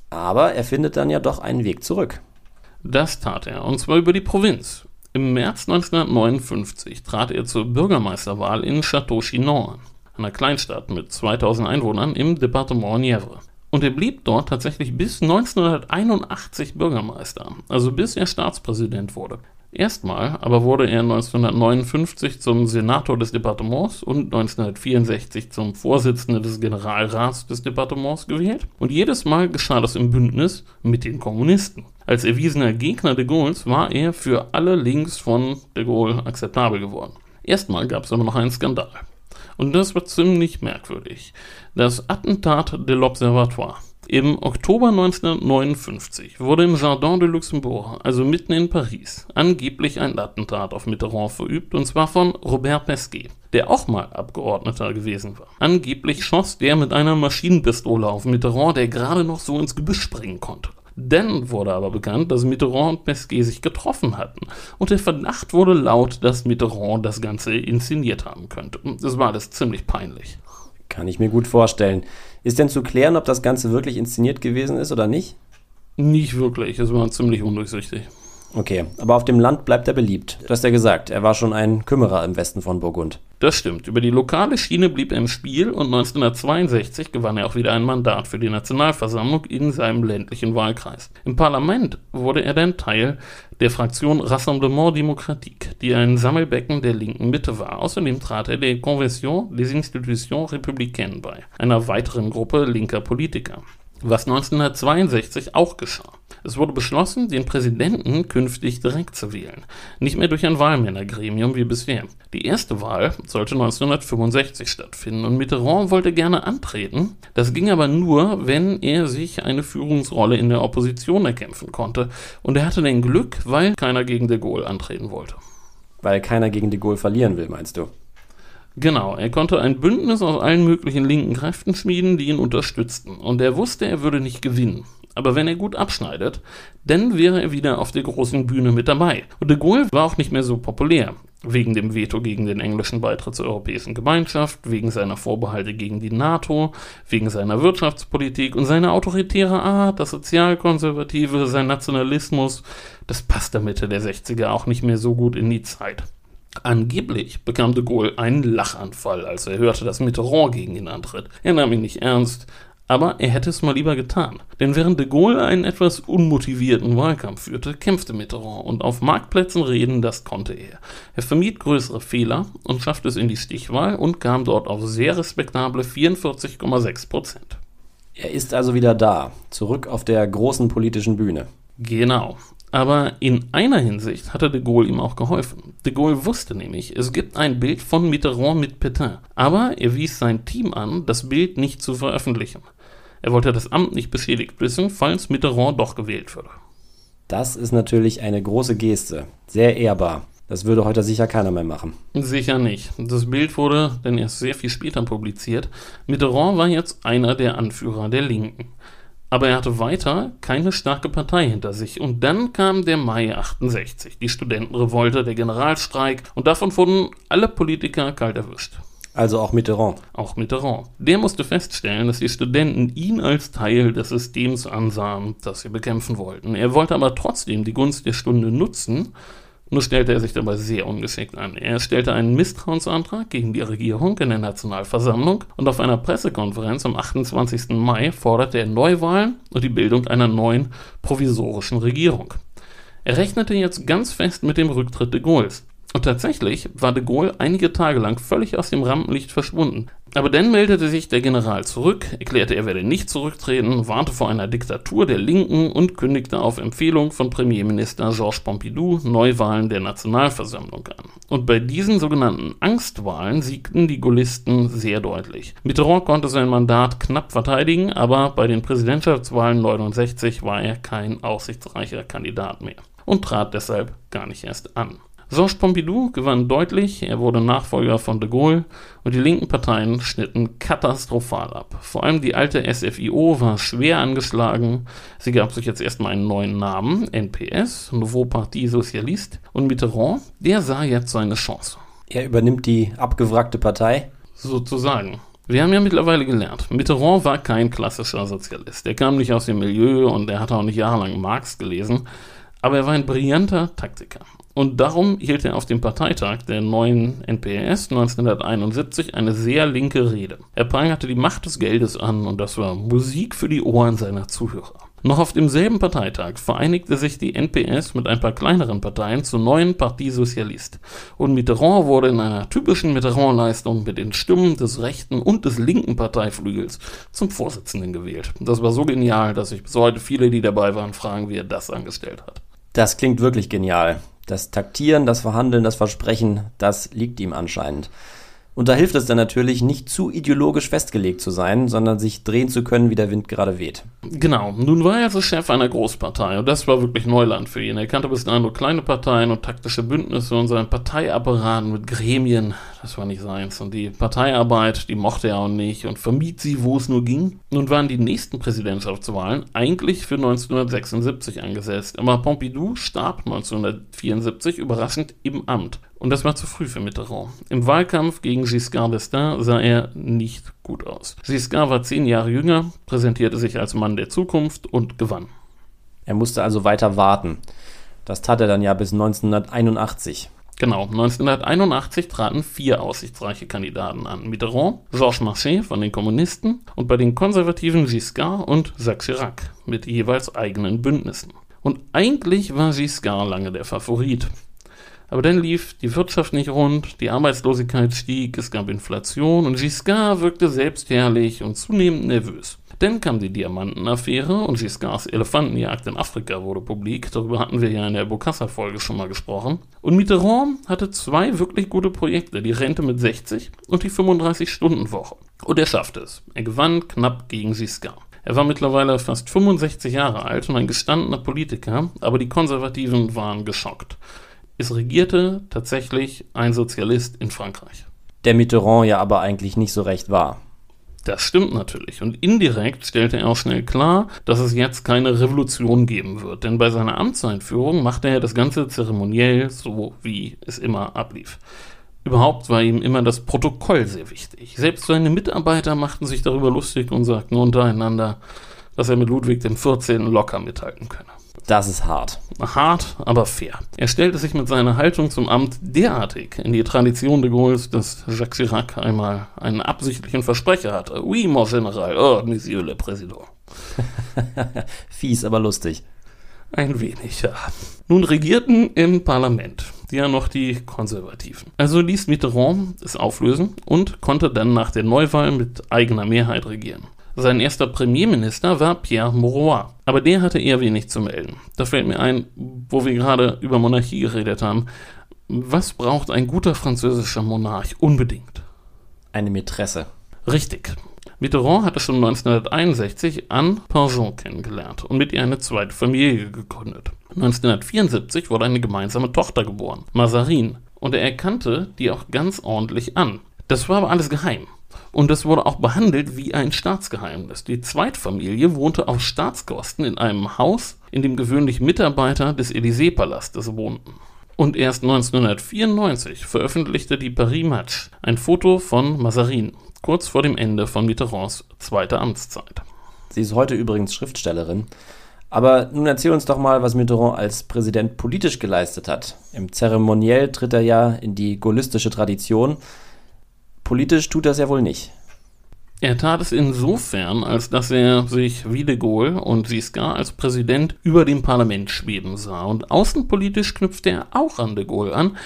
Aber er findet dann ja doch einen Weg zurück. Das tat er, und zwar über die Provinz. Im März 1959 trat er zur Bürgermeisterwahl in Château-Chinon einer Kleinstadt mit 2000 Einwohnern im Departement Nièvre. Und er blieb dort tatsächlich bis 1981 Bürgermeister, also bis er Staatspräsident wurde. Erstmal aber wurde er 1959 zum Senator des Departements und 1964 zum Vorsitzenden des Generalrats des Departements gewählt. Und jedes Mal geschah das im Bündnis mit den Kommunisten. Als erwiesener Gegner de Gaulles war er für alle links von de Gaulle akzeptabel geworden. Erstmal gab es aber noch einen Skandal. Und das war ziemlich merkwürdig. Das Attentat de l'Observatoire. Im Oktober 1959 wurde im Jardin de Luxembourg, also mitten in Paris, angeblich ein Attentat auf Mitterrand verübt, und zwar von Robert Pesquet, der auch mal Abgeordneter gewesen war. Angeblich schoss der mit einer Maschinenpistole auf Mitterrand, der gerade noch so ins Gebüsch springen konnte. Dann wurde aber bekannt, dass Mitterrand und Pesquet sich getroffen hatten. Und der Verdacht wurde laut, dass Mitterrand das Ganze inszeniert haben könnte. Das war alles ziemlich peinlich. Kann ich mir gut vorstellen. Ist denn zu klären, ob das Ganze wirklich inszeniert gewesen ist oder nicht? Nicht wirklich, es war ziemlich undurchsichtig. Okay, aber auf dem Land bleibt er beliebt. Du hast ja gesagt, er war schon ein Kümmerer im Westen von Burgund. Das stimmt. Über die lokale Schiene blieb er im Spiel und 1962 gewann er auch wieder ein Mandat für die Nationalversammlung in seinem ländlichen Wahlkreis. Im Parlament wurde er dann Teil der Fraktion Rassemblement Démocratique, die ein Sammelbecken der linken Mitte war. Außerdem trat er der Convention des Institutions Républicaines bei, einer weiteren Gruppe linker Politiker was 1962 auch geschah. Es wurde beschlossen, den Präsidenten künftig direkt zu wählen, nicht mehr durch ein Wahlmännergremium wie bisher. Die erste Wahl sollte 1965 stattfinden und Mitterrand wollte gerne antreten. Das ging aber nur, wenn er sich eine Führungsrolle in der Opposition erkämpfen konnte. Und er hatte den Glück, weil keiner gegen de Gaulle antreten wollte. Weil keiner gegen de Gaulle verlieren will, meinst du? Genau, er konnte ein Bündnis aus allen möglichen linken Kräften schmieden, die ihn unterstützten. Und er wusste, er würde nicht gewinnen. Aber wenn er gut abschneidet, dann wäre er wieder auf der großen Bühne mit dabei. Und de Gaulle war auch nicht mehr so populär. Wegen dem Veto gegen den englischen Beitritt zur Europäischen Gemeinschaft, wegen seiner Vorbehalte gegen die NATO, wegen seiner Wirtschaftspolitik und seiner autoritäre Art, das Sozialkonservative, sein Nationalismus, das passt der Mitte der 60er auch nicht mehr so gut in die Zeit. Angeblich bekam de Gaulle einen Lachanfall, als er hörte, dass Mitterrand gegen ihn antritt. Er nahm ihn nicht ernst, aber er hätte es mal lieber getan. Denn während de Gaulle einen etwas unmotivierten Wahlkampf führte, kämpfte Mitterrand und auf Marktplätzen reden, das konnte er. Er vermied größere Fehler und schaffte es in die Stichwahl und kam dort auf sehr respektable 44,6 Prozent. Er ist also wieder da, zurück auf der großen politischen Bühne. Genau. Aber in einer Hinsicht hatte de Gaulle ihm auch geholfen. De Gaulle wusste nämlich, es gibt ein Bild von Mitterrand mit Pétain, aber er wies sein Team an, das Bild nicht zu veröffentlichen. Er wollte das Amt nicht beschädigt wissen, falls Mitterrand doch gewählt würde. Das ist natürlich eine große Geste, sehr ehrbar. Das würde heute sicher keiner mehr machen. Sicher nicht. Das Bild wurde dann erst sehr viel später publiziert. Mitterrand war jetzt einer der Anführer der Linken. Aber er hatte weiter keine starke Partei hinter sich. Und dann kam der Mai 68, die Studentenrevolte, der Generalstreik. Und davon wurden alle Politiker kalt erwischt. Also auch Mitterrand. Auch Mitterrand. Der musste feststellen, dass die Studenten ihn als Teil des Systems ansahen, das sie bekämpfen wollten. Er wollte aber trotzdem die Gunst der Stunde nutzen nur stellte er sich dabei sehr ungeschickt an. Er stellte einen Misstrauensantrag gegen die Regierung in der Nationalversammlung und auf einer Pressekonferenz am 28. Mai forderte er Neuwahlen und die Bildung einer neuen provisorischen Regierung. Er rechnete jetzt ganz fest mit dem Rücktritt de Gaulles. Und tatsächlich war de Gaulle einige Tage lang völlig aus dem Rampenlicht verschwunden. Aber dann meldete sich der General zurück, erklärte, er werde nicht zurücktreten, warnte vor einer Diktatur der Linken und kündigte auf Empfehlung von Premierminister Georges Pompidou Neuwahlen der Nationalversammlung an. Und bei diesen sogenannten Angstwahlen siegten die Gaullisten sehr deutlich. Mitterrand konnte sein Mandat knapp verteidigen, aber bei den Präsidentschaftswahlen 69 war er kein aussichtsreicher Kandidat mehr und trat deshalb gar nicht erst an. Georges Pompidou gewann deutlich, er wurde Nachfolger von de Gaulle und die linken Parteien schnitten katastrophal ab. Vor allem die alte SFIO war schwer angeschlagen. Sie gab sich jetzt erstmal einen neuen Namen, NPS, Nouveau Parti Socialiste, und Mitterrand, der sah jetzt seine Chance. Er übernimmt die abgewrackte Partei? Sozusagen. Wir haben ja mittlerweile gelernt, Mitterrand war kein klassischer Sozialist. Er kam nicht aus dem Milieu und er hat auch nicht jahrelang Marx gelesen. Aber er war ein brillanter Taktiker. Und darum hielt er auf dem Parteitag der neuen NPS 1971 eine sehr linke Rede. Er prangerte die Macht des Geldes an und das war Musik für die Ohren seiner Zuhörer. Noch auf demselben Parteitag vereinigte sich die NPS mit ein paar kleineren Parteien zur neuen Partie Socialiste und Mitterrand wurde in einer typischen Mitterrand-Leistung mit den Stimmen des rechten und des linken Parteiflügels zum Vorsitzenden gewählt. Das war so genial, dass sich bis heute viele, die dabei waren, fragen, wie er das angestellt hat. Das klingt wirklich genial. Das Taktieren, das Verhandeln, das Versprechen, das liegt ihm anscheinend. Und da hilft es dann natürlich, nicht zu ideologisch festgelegt zu sein, sondern sich drehen zu können, wie der Wind gerade weht. Genau. Nun war er also Chef einer Großpartei und das war wirklich Neuland für ihn. Er kannte bis dahin nur kleine Parteien und taktische Bündnisse und seinen Parteiapparat mit Gremien. Das war nicht seins. Und die Parteiarbeit, die mochte er auch nicht und vermied sie, wo es nur ging. Nun waren die nächsten Präsidentschaftswahlen eigentlich für 1976 angesetzt. Aber Pompidou starb 1974 überraschend im Amt. Und das war zu früh für Mitterrand. Im Wahlkampf gegen Giscard d'Estaing sah er nicht gut aus. Giscard war zehn Jahre jünger, präsentierte sich als Mann der Zukunft und gewann. Er musste also weiter warten. Das tat er dann ja bis 1981. Genau, 1981 traten vier aussichtsreiche Kandidaten an. Mitterrand, Georges Marchais von den Kommunisten und bei den Konservativen Giscard und Jacques Chirac mit jeweils eigenen Bündnissen. Und eigentlich war Giscard lange der Favorit. Aber dann lief die Wirtschaft nicht rund, die Arbeitslosigkeit stieg, es gab Inflation und Giscard wirkte selbstherrlich und zunehmend nervös. Dann kam die Diamantenaffäre und Giscards Elefantenjagd in Afrika wurde publik. Darüber hatten wir ja in der Bokassa-Folge schon mal gesprochen. Und Mitterrand hatte zwei wirklich gute Projekte, die Rente mit 60 und die 35-Stunden-Woche. Und er schaffte es. Er gewann knapp gegen Giscard. Er war mittlerweile fast 65 Jahre alt und ein gestandener Politiker, aber die Konservativen waren geschockt. Es regierte tatsächlich ein Sozialist in Frankreich. Der Mitterrand ja aber eigentlich nicht so recht war. Das stimmt natürlich. Und indirekt stellte er auch schnell klar, dass es jetzt keine Revolution geben wird. Denn bei seiner Amtseinführung machte er das Ganze zeremoniell, so wie es immer ablief. Überhaupt war ihm immer das Protokoll sehr wichtig. Selbst seine Mitarbeiter machten sich darüber lustig und sagten untereinander, dass er mit Ludwig XIV. locker mithalten könne. Das ist hart. Hart, aber fair. Er stellte sich mit seiner Haltung zum Amt derartig in die Tradition de Gaulle's, dass Jacques Chirac einmal einen absichtlichen Versprecher hatte. Oui, mon général, oh, monsieur le président. Fies, aber lustig. Ein wenig, ja. Nun regierten im Parlament ja noch die Konservativen. Also ließ Mitterrand es auflösen und konnte dann nach der Neuwahl mit eigener Mehrheit regieren. Sein erster Premierminister war Pierre Mauroy, aber der hatte eher wenig zu melden. Da fällt mir ein, wo wir gerade über Monarchie geredet haben. Was braucht ein guter französischer Monarch unbedingt? Eine Mätresse. Richtig. Mitterrand hatte schon 1961 Anne Pingent kennengelernt und mit ihr eine zweite Familie gegründet. 1974 wurde eine gemeinsame Tochter geboren, Mazarin, und er erkannte die auch ganz ordentlich an. Das war aber alles geheim. Und es wurde auch behandelt wie ein Staatsgeheimnis. Die Zweitfamilie wohnte auf Staatskosten in einem Haus, in dem gewöhnlich Mitarbeiter des Élysée-Palastes wohnten. Und erst 1994 veröffentlichte die Paris Match ein Foto von Mazarin, kurz vor dem Ende von Mitterrands zweiter Amtszeit. Sie ist heute übrigens Schriftstellerin. Aber nun erzähl uns doch mal, was Mitterrand als Präsident politisch geleistet hat. Im Zeremoniell tritt er ja in die gaullistische Tradition. Politisch tut das ja wohl nicht. Er tat es insofern, als dass er sich wie de Gaulle und Giscard als Präsident über dem Parlament schweben sah. Und außenpolitisch knüpfte er auch an de Gaulle an,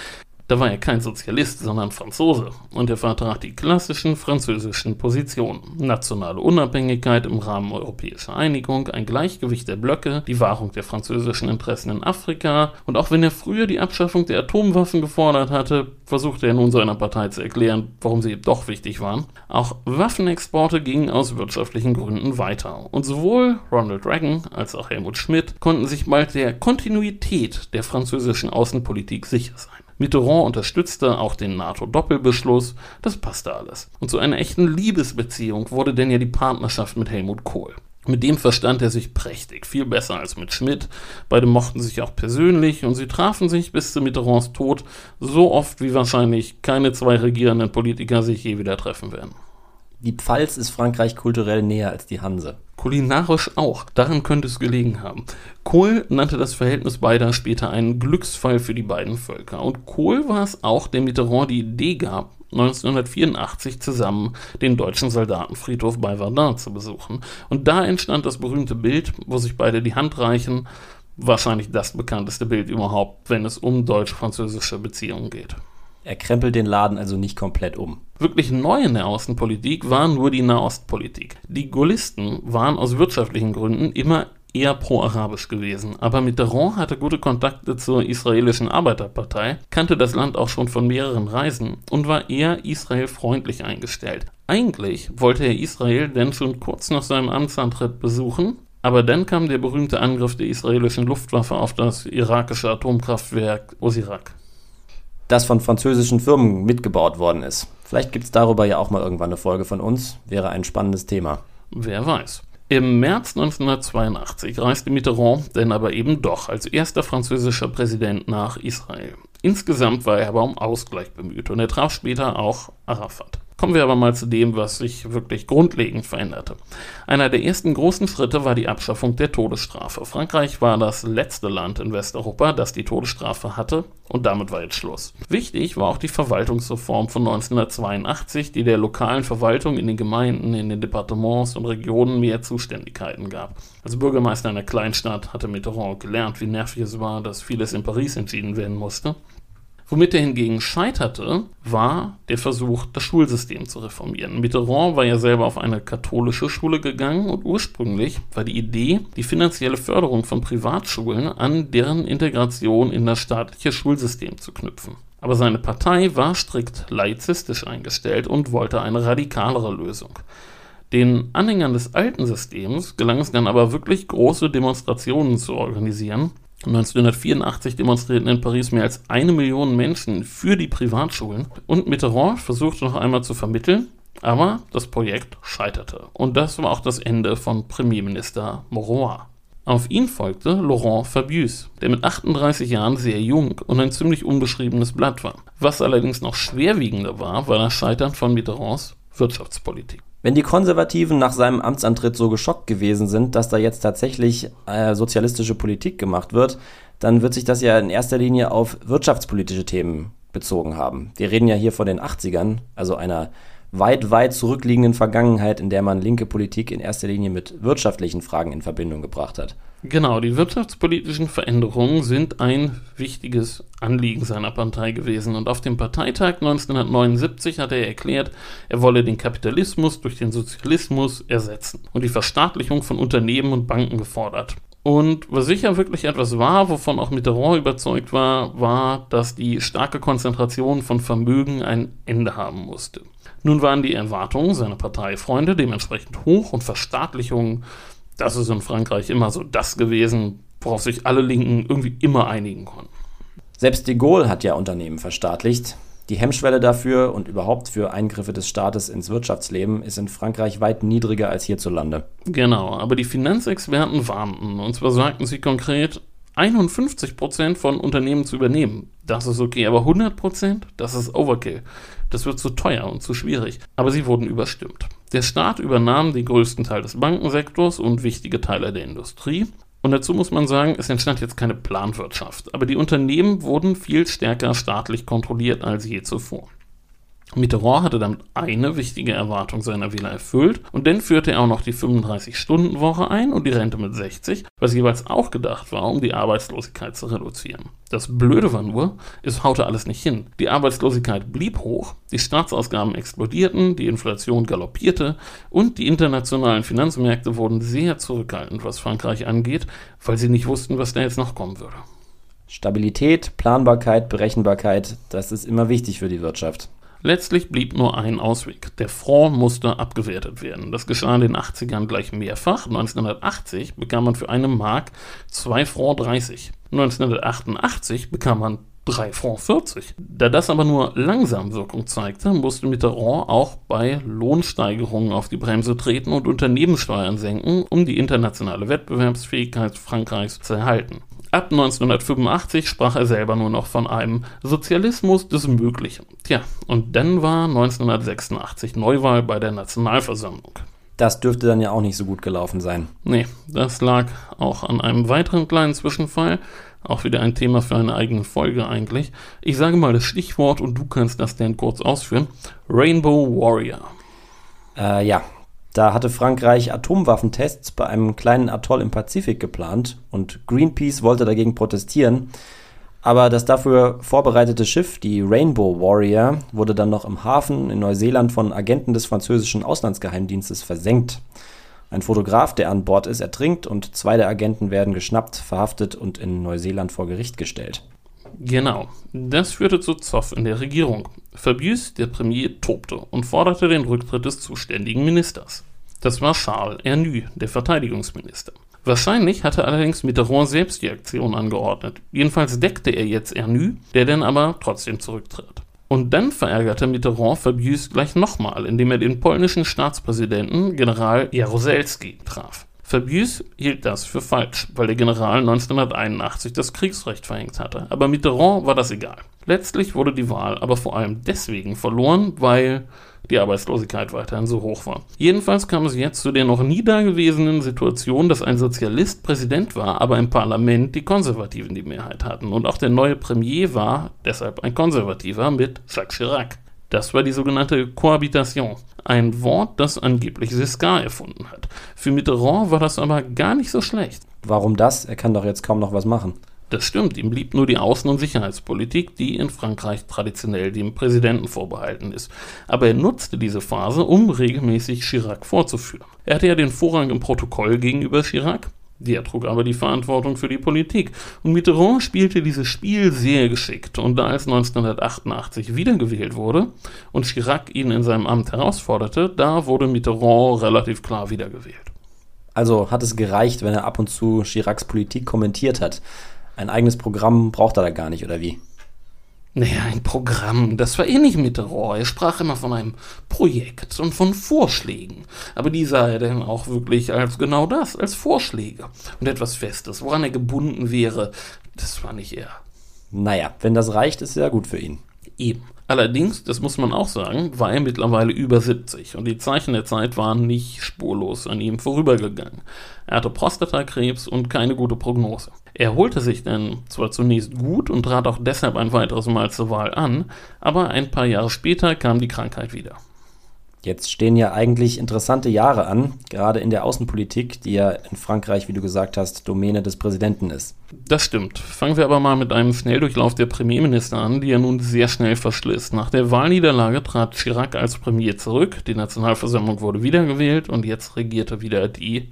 da war er kein Sozialist, sondern Franzose und er vertrat die klassischen französischen Positionen. Nationale Unabhängigkeit im Rahmen europäischer Einigung, ein Gleichgewicht der Blöcke, die Wahrung der französischen Interessen in Afrika und auch wenn er früher die Abschaffung der Atomwaffen gefordert hatte, versuchte er nun seiner Partei zu erklären, warum sie doch wichtig waren. Auch Waffenexporte gingen aus wirtschaftlichen Gründen weiter und sowohl Ronald Reagan als auch Helmut Schmidt konnten sich bald der Kontinuität der französischen Außenpolitik sicher sein. Mitterrand unterstützte auch den NATO-Doppelbeschluss, das passte alles. Und zu einer echten Liebesbeziehung wurde denn ja die Partnerschaft mit Helmut Kohl. Mit dem verstand er sich prächtig, viel besser als mit Schmidt. Beide mochten sich auch persönlich und sie trafen sich bis zu Mitterrands Tod so oft wie wahrscheinlich keine zwei regierenden Politiker sich je wieder treffen werden. Die Pfalz ist Frankreich kulturell näher als die Hanse. Kulinarisch auch. Daran könnte es gelegen haben. Kohl nannte das Verhältnis beider später einen Glücksfall für die beiden Völker. Und Kohl war es auch, der Mitterrand die Idee gab, 1984 zusammen den deutschen Soldatenfriedhof bei Verdun zu besuchen. Und da entstand das berühmte Bild, wo sich beide die Hand reichen. Wahrscheinlich das bekannteste Bild überhaupt, wenn es um deutsch-französische Beziehungen geht. Er krempelt den Laden also nicht komplett um. Wirklich neu in der Außenpolitik war nur die Nahostpolitik. Die Gaullisten waren aus wirtschaftlichen Gründen immer eher pro-arabisch gewesen, aber Mitterrand hatte gute Kontakte zur israelischen Arbeiterpartei, kannte das Land auch schon von mehreren Reisen und war eher israelfreundlich eingestellt. Eigentlich wollte er Israel denn schon kurz nach seinem Amtsantritt besuchen, aber dann kam der berühmte Angriff der israelischen Luftwaffe auf das irakische Atomkraftwerk Osirak das von französischen Firmen mitgebaut worden ist. Vielleicht gibt es darüber ja auch mal irgendwann eine Folge von uns. Wäre ein spannendes Thema. Wer weiß. Im März 1982 reiste Mitterrand denn aber eben doch als erster französischer Präsident nach Israel. Insgesamt war er aber um Ausgleich bemüht und er traf später auch Arafat. Kommen wir aber mal zu dem, was sich wirklich grundlegend veränderte. Einer der ersten großen Schritte war die Abschaffung der Todesstrafe. Frankreich war das letzte Land in Westeuropa, das die Todesstrafe hatte und damit war jetzt Schluss. Wichtig war auch die Verwaltungsreform von 1982, die der lokalen Verwaltung in den Gemeinden, in den Departements und Regionen mehr Zuständigkeiten gab. Als Bürgermeister einer Kleinstadt hatte Mitterrand gelernt, wie nervig es war, dass vieles in Paris entschieden werden musste. Womit er hingegen scheiterte, war der Versuch, das Schulsystem zu reformieren. Mitterrand war ja selber auf eine katholische Schule gegangen und ursprünglich war die Idee, die finanzielle Förderung von Privatschulen an deren Integration in das staatliche Schulsystem zu knüpfen. Aber seine Partei war strikt laizistisch eingestellt und wollte eine radikalere Lösung. Den Anhängern des alten Systems gelang es dann aber wirklich große Demonstrationen zu organisieren, 1984 demonstrierten in Paris mehr als eine Million Menschen für die Privatschulen und Mitterrand versuchte noch einmal zu vermitteln, aber das Projekt scheiterte. Und das war auch das Ende von Premierminister Mauroy. Auf ihn folgte Laurent Fabius, der mit 38 Jahren sehr jung und ein ziemlich unbeschriebenes Blatt war. Was allerdings noch schwerwiegender war, war das Scheitern von Mitterrands Wirtschaftspolitik. Wenn die Konservativen nach seinem Amtsantritt so geschockt gewesen sind, dass da jetzt tatsächlich äh, sozialistische Politik gemacht wird, dann wird sich das ja in erster Linie auf wirtschaftspolitische Themen bezogen haben. Wir reden ja hier von den 80ern, also einer weit, weit zurückliegenden Vergangenheit, in der man linke Politik in erster Linie mit wirtschaftlichen Fragen in Verbindung gebracht hat. Genau, die wirtschaftspolitischen Veränderungen sind ein wichtiges Anliegen seiner Partei gewesen. Und auf dem Parteitag 1979 hat er erklärt, er wolle den Kapitalismus durch den Sozialismus ersetzen und die Verstaatlichung von Unternehmen und Banken gefordert. Und was sicher wirklich etwas war, wovon auch Mitterrand überzeugt war, war, dass die starke Konzentration von Vermögen ein Ende haben musste. Nun waren die Erwartungen seiner Parteifreunde dementsprechend hoch und Verstaatlichung, das ist in Frankreich immer so das gewesen, worauf sich alle Linken irgendwie immer einigen konnten. Selbst de Gaulle hat ja Unternehmen verstaatlicht. Die Hemmschwelle dafür und überhaupt für Eingriffe des Staates ins Wirtschaftsleben ist in Frankreich weit niedriger als hierzulande. Genau, aber die Finanzexperten warnten. Und zwar sagten sie konkret, 51% von Unternehmen zu übernehmen, das ist okay, aber 100%, das ist Overkill. Das wird zu teuer und zu schwierig. Aber sie wurden überstimmt. Der Staat übernahm den größten Teil des Bankensektors und wichtige Teile der Industrie. Und dazu muss man sagen, es entstand jetzt keine Planwirtschaft, aber die Unternehmen wurden viel stärker staatlich kontrolliert als je zuvor. Mitterrand hatte damit eine wichtige Erwartung seiner Wähler erfüllt und dann führte er auch noch die 35-Stunden-Woche ein und die Rente mit 60, was jeweils auch gedacht war, um die Arbeitslosigkeit zu reduzieren. Das Blöde war nur, es haute alles nicht hin. Die Arbeitslosigkeit blieb hoch, die Staatsausgaben explodierten, die Inflation galoppierte und die internationalen Finanzmärkte wurden sehr zurückhaltend, was Frankreich angeht, weil sie nicht wussten, was da jetzt noch kommen würde. Stabilität, Planbarkeit, Berechenbarkeit, das ist immer wichtig für die Wirtschaft. Letztlich blieb nur ein Ausweg. Der Fonds musste abgewertet werden. Das geschah in den 80ern gleich mehrfach. 1980 bekam man für eine Mark 2 Francs 30. 1988 bekam man 3 Francs 40. Da das aber nur langsam Wirkung zeigte, musste Mitterrand auch bei Lohnsteigerungen auf die Bremse treten und Unternehmenssteuern senken, um die internationale Wettbewerbsfähigkeit Frankreichs zu erhalten. Ab 1985 sprach er selber nur noch von einem Sozialismus des Möglichen. Tja, und dann war 1986 Neuwahl bei der Nationalversammlung. Das dürfte dann ja auch nicht so gut gelaufen sein. Nee, das lag auch an einem weiteren kleinen Zwischenfall. Auch wieder ein Thema für eine eigene Folge eigentlich. Ich sage mal das Stichwort und du kannst das dann kurz ausführen. Rainbow Warrior. Äh, ja, da hatte Frankreich Atomwaffentests bei einem kleinen Atoll im Pazifik geplant und Greenpeace wollte dagegen protestieren. Aber das dafür vorbereitete Schiff, die Rainbow Warrior, wurde dann noch im Hafen in Neuseeland von Agenten des französischen Auslandsgeheimdienstes versenkt. Ein Fotograf, der an Bord ist, ertrinkt und zwei der Agenten werden geschnappt, verhaftet und in Neuseeland vor Gericht gestellt. Genau, das führte zu Zoff in der Regierung. Fabius, der Premier, tobte und forderte den Rücktritt des zuständigen Ministers. Das war Charles Ernu, der Verteidigungsminister. Wahrscheinlich hatte allerdings Mitterrand selbst die Aktion angeordnet. Jedenfalls deckte er jetzt Ernu, der dann aber trotzdem zurücktrat. Und dann verärgerte Mitterrand Fabius gleich nochmal, indem er den polnischen Staatspräsidenten General Jaruzelski traf. Fabius hielt das für falsch, weil der General 1981 das Kriegsrecht verhängt hatte. Aber Mitterrand war das egal. Letztlich wurde die Wahl aber vor allem deswegen verloren, weil die Arbeitslosigkeit weiterhin so hoch war. Jedenfalls kam es jetzt zu der noch nie dagewesenen Situation, dass ein Sozialist Präsident war, aber im Parlament die Konservativen die Mehrheit hatten. Und auch der neue Premier war deshalb ein Konservativer mit Jacques Chirac. Das war die sogenannte Cohabitation. Ein Wort, das angeblich Giscard erfunden hat. Für Mitterrand war das aber gar nicht so schlecht. Warum das? Er kann doch jetzt kaum noch was machen. Das stimmt, ihm blieb nur die Außen- und Sicherheitspolitik, die in Frankreich traditionell dem Präsidenten vorbehalten ist. Aber er nutzte diese Phase, um regelmäßig Chirac vorzuführen. Er hatte ja den Vorrang im Protokoll gegenüber Chirac, der trug aber die Verantwortung für die Politik. Und Mitterrand spielte dieses Spiel sehr geschickt. Und da es 1988 wiedergewählt wurde und Chirac ihn in seinem Amt herausforderte, da wurde Mitterrand relativ klar wiedergewählt. Also hat es gereicht, wenn er ab und zu Chiracs Politik kommentiert hat. Ein eigenes Programm braucht er da gar nicht, oder wie? Naja, ein Programm, das war eh nicht Mitterrand. Er sprach immer von einem Projekt und von Vorschlägen. Aber die sah er dann auch wirklich als genau das, als Vorschläge. Und etwas Festes, woran er gebunden wäre, das war nicht er. Naja, wenn das reicht, ist ja gut für ihn. Eben. Allerdings, das muss man auch sagen, war er mittlerweile über 70 und die Zeichen der Zeit waren nicht spurlos an ihm vorübergegangen. Er hatte Prostatakrebs und keine gute Prognose. Er erholte sich dann zwar zunächst gut und trat auch deshalb ein weiteres Mal zur Wahl an, aber ein paar Jahre später kam die Krankheit wieder. Jetzt stehen ja eigentlich interessante Jahre an, gerade in der Außenpolitik, die ja in Frankreich, wie du gesagt hast, Domäne des Präsidenten ist. Das stimmt. Fangen wir aber mal mit einem Schnelldurchlauf der Premierminister an, die er nun sehr schnell verschliss. Nach der Wahlniederlage trat Chirac als Premier zurück, die Nationalversammlung wurde wiedergewählt und jetzt regierte wieder die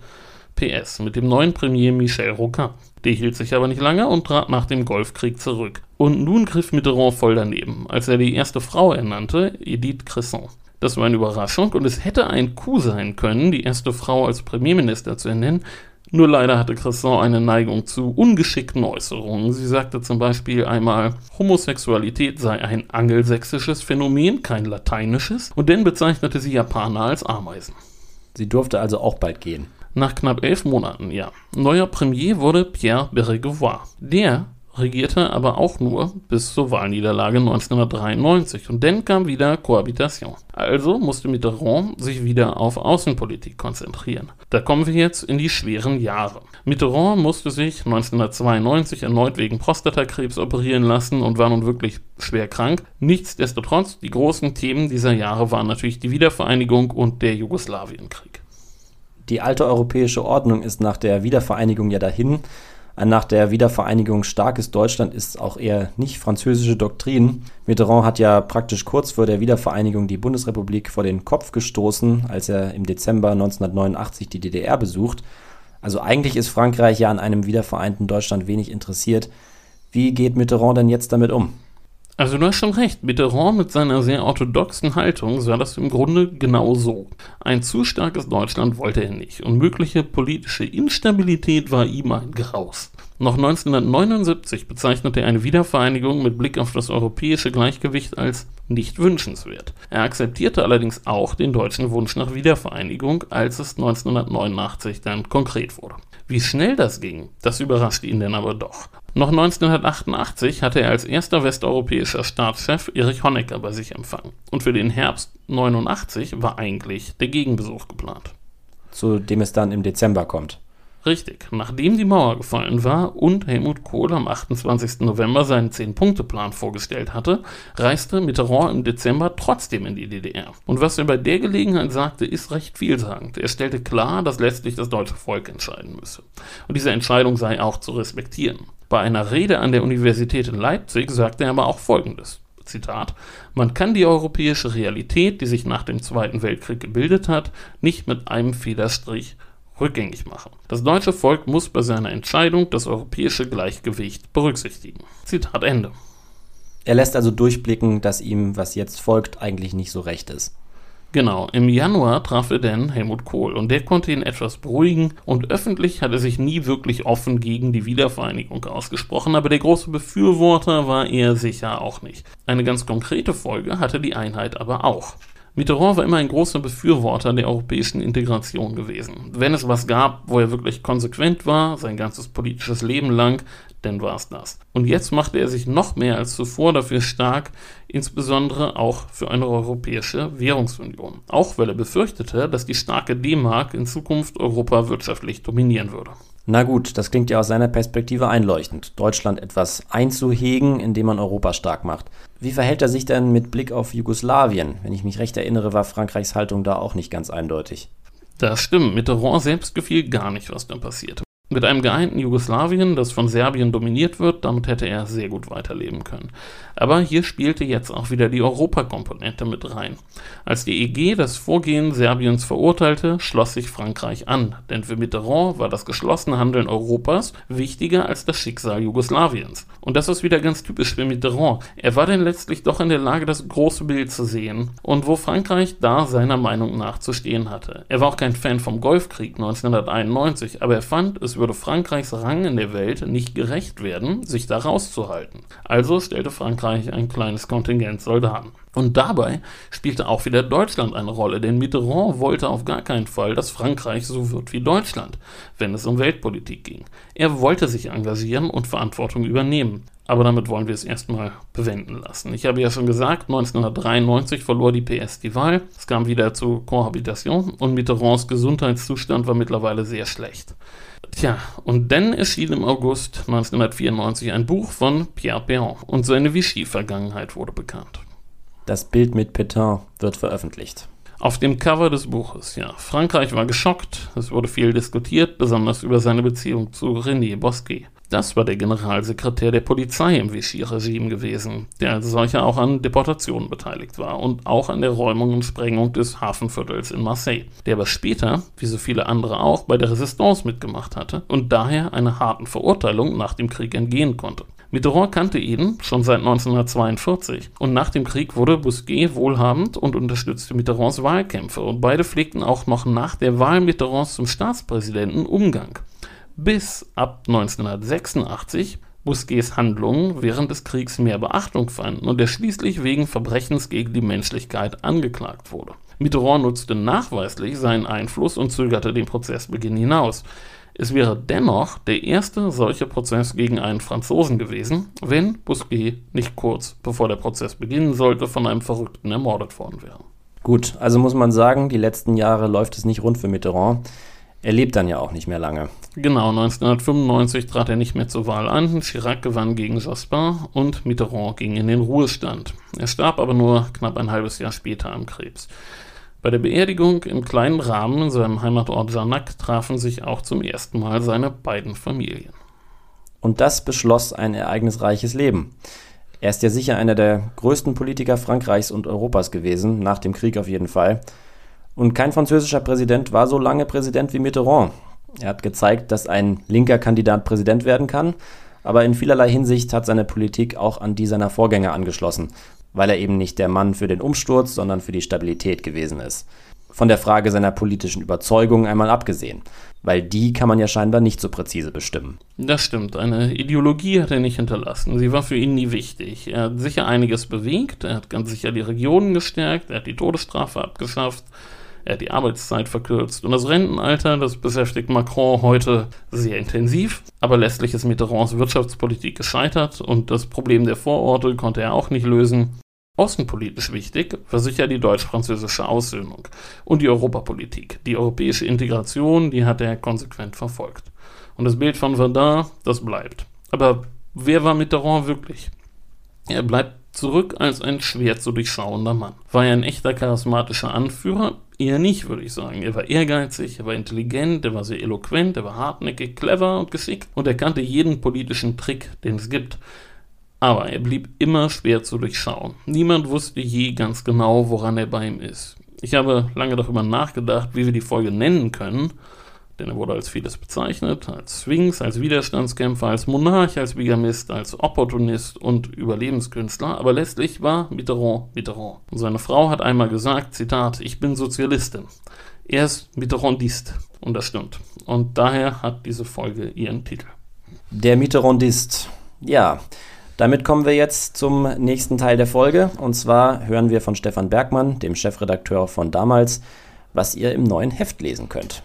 PS mit dem neuen Premier Michel Rocard. Der hielt sich aber nicht lange und trat nach dem Golfkrieg zurück. Und nun griff Mitterrand voll daneben, als er die erste Frau ernannte, Edith Cresson. Das war eine Überraschung und es hätte ein Coup sein können, die erste Frau als Premierminister zu ernennen. Nur leider hatte Cresson eine Neigung zu ungeschickten Äußerungen. Sie sagte zum Beispiel einmal, Homosexualität sei ein angelsächsisches Phänomen, kein lateinisches, und dann bezeichnete sie Japaner als Ameisen. Sie durfte also auch bald gehen. Nach knapp elf Monaten, ja. Neuer Premier wurde Pierre Bérégovoy. Der regierte aber auch nur bis zur Wahlniederlage 1993 und dann kam wieder Cohabitation. Also musste Mitterrand sich wieder auf Außenpolitik konzentrieren. Da kommen wir jetzt in die schweren Jahre. Mitterrand musste sich 1992 erneut wegen Prostatakrebs operieren lassen und war nun wirklich schwer krank. Nichtsdestotrotz, die großen Themen dieser Jahre waren natürlich die Wiedervereinigung und der Jugoslawienkrieg. Die alte europäische Ordnung ist nach der Wiedervereinigung ja dahin. Ein nach der Wiedervereinigung starkes Deutschland ist auch eher nicht französische Doktrin. Mitterrand hat ja praktisch kurz vor der Wiedervereinigung die Bundesrepublik vor den Kopf gestoßen, als er im Dezember 1989 die DDR besucht. Also eigentlich ist Frankreich ja an einem wiedervereinten Deutschland wenig interessiert. Wie geht Mitterrand denn jetzt damit um? Also du hast schon recht, Mitterrand mit seiner sehr orthodoxen Haltung sah das im Grunde genau so. Ein zu starkes Deutschland wollte er nicht und mögliche politische Instabilität war ihm ein Graus. Noch 1979 bezeichnete er eine Wiedervereinigung mit Blick auf das europäische Gleichgewicht als nicht wünschenswert. Er akzeptierte allerdings auch den deutschen Wunsch nach Wiedervereinigung, als es 1989 dann konkret wurde. Wie schnell das ging, das überraschte ihn denn aber doch. Noch 1988 hatte er als erster westeuropäischer Staatschef Erich Honecker bei sich empfangen. Und für den Herbst 89 war eigentlich der Gegenbesuch geplant. Zu dem es dann im Dezember kommt. Richtig. Nachdem die Mauer gefallen war und Helmut Kohl am 28. November seinen Zehn-Punkte-Plan vorgestellt hatte, reiste Mitterrand im Dezember trotzdem in die DDR. Und was er bei der Gelegenheit sagte, ist recht vielsagend. Er stellte klar, dass letztlich das deutsche Volk entscheiden müsse. Und diese Entscheidung sei auch zu respektieren. Bei einer Rede an der Universität in Leipzig sagte er aber auch Folgendes. Zitat, man kann die europäische Realität, die sich nach dem Zweiten Weltkrieg gebildet hat, nicht mit einem Federstrich rückgängig machen. Das deutsche Volk muss bei seiner Entscheidung das europäische Gleichgewicht berücksichtigen. Zitat Ende. Er lässt also durchblicken, dass ihm, was jetzt folgt, eigentlich nicht so recht ist. Genau, im Januar traf er dann Helmut Kohl und der konnte ihn etwas beruhigen und öffentlich hat er sich nie wirklich offen gegen die Wiedervereinigung ausgesprochen, aber der große Befürworter war er sicher auch nicht. Eine ganz konkrete Folge hatte die Einheit aber auch. Mitterrand war immer ein großer Befürworter der europäischen Integration gewesen. Wenn es was gab, wo er wirklich konsequent war, sein ganzes politisches Leben lang, dann war es das. Und jetzt machte er sich noch mehr als zuvor dafür stark, insbesondere auch für eine europäische Währungsunion. Auch weil er befürchtete, dass die starke D-Mark in Zukunft Europa wirtschaftlich dominieren würde. Na gut, das klingt ja aus seiner Perspektive einleuchtend, Deutschland etwas einzuhegen, indem man Europa stark macht. Wie verhält er sich denn mit Blick auf Jugoslawien? Wenn ich mich recht erinnere, war Frankreichs Haltung da auch nicht ganz eindeutig. Das stimmt, Mitterrand selbst gefiel gar nicht, was da passierte. Mit einem geeinten Jugoslawien, das von Serbien dominiert wird, damit hätte er sehr gut weiterleben können. Aber hier spielte jetzt auch wieder die Europakomponente mit rein. Als die EG das Vorgehen Serbiens verurteilte, schloss sich Frankreich an, denn für Mitterrand war das geschlossene Handeln Europas wichtiger als das Schicksal Jugoslawiens. Und das ist wieder ganz typisch für Mitterrand. Er war denn letztlich doch in der Lage, das große Bild zu sehen und wo Frankreich da seiner Meinung nach zu stehen hatte. Er war auch kein Fan vom Golfkrieg 1991, aber er fand, es würde Frankreichs Rang in der Welt nicht gerecht werden, sich da rauszuhalten. Also stellte Frankreich ein kleines Kontingent Soldaten. Und dabei spielte auch wieder Deutschland eine Rolle, denn Mitterrand wollte auf gar keinen Fall, dass Frankreich so wird wie Deutschland, wenn es um Weltpolitik ging. Er wollte sich engagieren und Verantwortung übernehmen. Aber damit wollen wir es erstmal bewenden lassen. Ich habe ja schon gesagt, 1993 verlor die PS die Wahl. Es kam wieder zu Kohabitation und Mitterrands Gesundheitszustand war mittlerweile sehr schlecht. Tja, und dann erschien im August 1994 ein Buch von Pierre Perron und seine Vichy-Vergangenheit wurde bekannt. Das Bild mit Petain wird veröffentlicht. Auf dem Cover des Buches, ja. Frankreich war geschockt, es wurde viel diskutiert, besonders über seine Beziehung zu René Bosquet. Das war der Generalsekretär der Polizei im Vichy-Regime gewesen, der als solcher auch an Deportationen beteiligt war und auch an der Räumung und Sprengung des Hafenviertels in Marseille, der aber später, wie so viele andere auch, bei der Resistance mitgemacht hatte und daher einer harten Verurteilung nach dem Krieg entgehen konnte. Mitterrand kannte ihn schon seit 1942 und nach dem Krieg wurde Bousquet wohlhabend und unterstützte Mitterrands Wahlkämpfe und beide pflegten auch noch nach der Wahl Mitterrands zum Staatspräsidenten Umgang. Bis ab 1986 Bousquets Handlungen während des Kriegs mehr Beachtung fanden und er schließlich wegen Verbrechens gegen die Menschlichkeit angeklagt wurde. Mitterrand nutzte nachweislich seinen Einfluss und zögerte den Prozessbeginn hinaus. Es wäre dennoch der erste solche Prozess gegen einen Franzosen gewesen, wenn Bousquet nicht kurz bevor der Prozess beginnen sollte von einem Verrückten ermordet worden wäre. Gut, also muss man sagen, die letzten Jahre läuft es nicht rund für Mitterrand. Er lebt dann ja auch nicht mehr lange. Genau, 1995 trat er nicht mehr zur Wahl an, Chirac gewann gegen Jospin und Mitterrand ging in den Ruhestand. Er starb aber nur knapp ein halbes Jahr später am Krebs. Bei der Beerdigung im kleinen Rahmen in seinem Heimatort Jarnac trafen sich auch zum ersten Mal seine beiden Familien. Und das beschloss ein ereignisreiches Leben. Er ist ja sicher einer der größten Politiker Frankreichs und Europas gewesen, nach dem Krieg auf jeden Fall. Und kein französischer Präsident war so lange Präsident wie Mitterrand. Er hat gezeigt, dass ein linker Kandidat Präsident werden kann, aber in vielerlei Hinsicht hat seine Politik auch an die seiner Vorgänger angeschlossen, weil er eben nicht der Mann für den Umsturz, sondern für die Stabilität gewesen ist. Von der Frage seiner politischen Überzeugung einmal abgesehen, weil die kann man ja scheinbar nicht so präzise bestimmen. Das stimmt, eine Ideologie hat er nicht hinterlassen. Sie war für ihn nie wichtig. Er hat sicher einiges bewegt, er hat ganz sicher die Regionen gestärkt, er hat die Todesstrafe abgeschafft, er hat die Arbeitszeit verkürzt. Und das Rentenalter, das beschäftigt Macron heute sehr intensiv. Aber letztlich ist Mitterrands Wirtschaftspolitik gescheitert und das Problem der Vororte konnte er auch nicht lösen. Außenpolitisch wichtig war sicher die deutsch-französische Aussöhnung und die Europapolitik. Die europäische Integration, die hat er konsequent verfolgt. Und das Bild von Verdun, das bleibt. Aber wer war Mitterrand wirklich? Er bleibt zurück als ein schwer zu durchschauender Mann. War er ein echter charismatischer Anführer? Eher nicht, würde ich sagen. Er war ehrgeizig, er war intelligent, er war sehr eloquent, er war hartnäckig, clever und geschickt und er kannte jeden politischen Trick, den es gibt. Aber er blieb immer schwer zu durchschauen. Niemand wusste je ganz genau, woran er bei ihm ist. Ich habe lange darüber nachgedacht, wie wir die Folge nennen können, denn er wurde als vieles bezeichnet, als Sphinx, als Widerstandskämpfer, als Monarch, als Bigamist, als Opportunist und Überlebenskünstler, aber letztlich war Mitterrand Mitterrand. Und seine Frau hat einmal gesagt, Zitat, ich bin Sozialistin. Er ist Mitterrandist und das stimmt. Und daher hat diese Folge ihren Titel. Der Mitterrandist. Ja, damit kommen wir jetzt zum nächsten Teil der Folge. Und zwar hören wir von Stefan Bergmann, dem Chefredakteur von damals, was ihr im neuen Heft lesen könnt.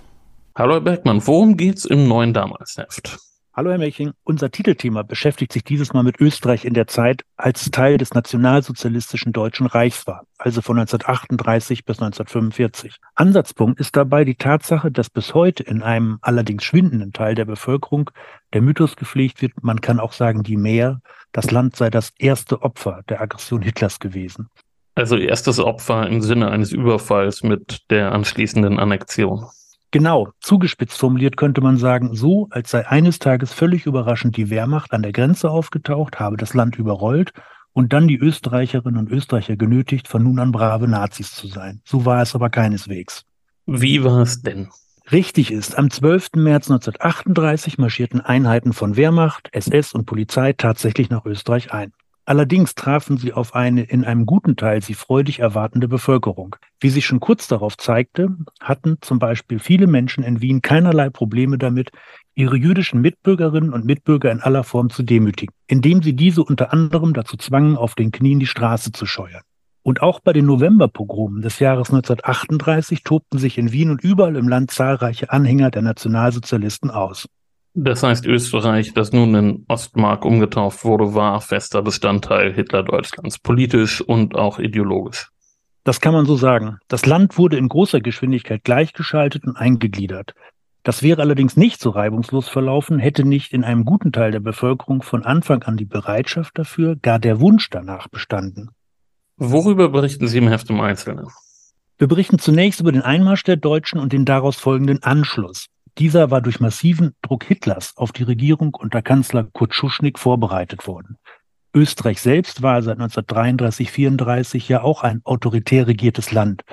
Hallo Herr Bergmann, worum geht's im neuen Damals-Heft? Hallo Herr Melching, unser Titelthema beschäftigt sich dieses Mal mit Österreich in der Zeit, als Teil des nationalsozialistischen Deutschen Reichs war, also von 1938 bis 1945. Ansatzpunkt ist dabei die Tatsache, dass bis heute in einem allerdings schwindenden Teil der Bevölkerung der Mythos gepflegt wird, man kann auch sagen die Mehr, das Land sei das erste Opfer der Aggression Hitlers gewesen. Also erstes Opfer im Sinne eines Überfalls mit der anschließenden Annexion. Genau, zugespitzt formuliert könnte man sagen, so als sei eines Tages völlig überraschend die Wehrmacht an der Grenze aufgetaucht, habe das Land überrollt und dann die Österreicherinnen und Österreicher genötigt, von nun an brave Nazis zu sein. So war es aber keineswegs. Wie war es denn? Richtig ist, am 12. März 1938 marschierten Einheiten von Wehrmacht, SS und Polizei tatsächlich nach Österreich ein. Allerdings trafen sie auf eine in einem guten Teil sie freudig erwartende Bevölkerung. Wie sich schon kurz darauf zeigte, hatten zum Beispiel viele Menschen in Wien keinerlei Probleme damit, ihre jüdischen Mitbürgerinnen und Mitbürger in aller Form zu demütigen, indem sie diese unter anderem dazu zwangen, auf den Knien die Straße zu scheuern. Und auch bei den Novemberpogromen des Jahres 1938 tobten sich in Wien und überall im Land zahlreiche Anhänger der Nationalsozialisten aus. Das heißt, Österreich, das nun in Ostmark umgetauft wurde, war fester Bestandteil Hitler-Deutschlands, politisch und auch ideologisch. Das kann man so sagen. Das Land wurde in großer Geschwindigkeit gleichgeschaltet und eingegliedert. Das wäre allerdings nicht so reibungslos verlaufen, hätte nicht in einem guten Teil der Bevölkerung von Anfang an die Bereitschaft dafür, gar der Wunsch danach bestanden. Worüber berichten Sie im Heft im Einzelnen? Wir berichten zunächst über den Einmarsch der Deutschen und den daraus folgenden Anschluss. Dieser war durch massiven Druck Hitlers auf die Regierung unter Kanzler Kurt Schuschnigg vorbereitet worden. Österreich selbst war seit 1933, 34 ja auch ein autoritär regiertes Land.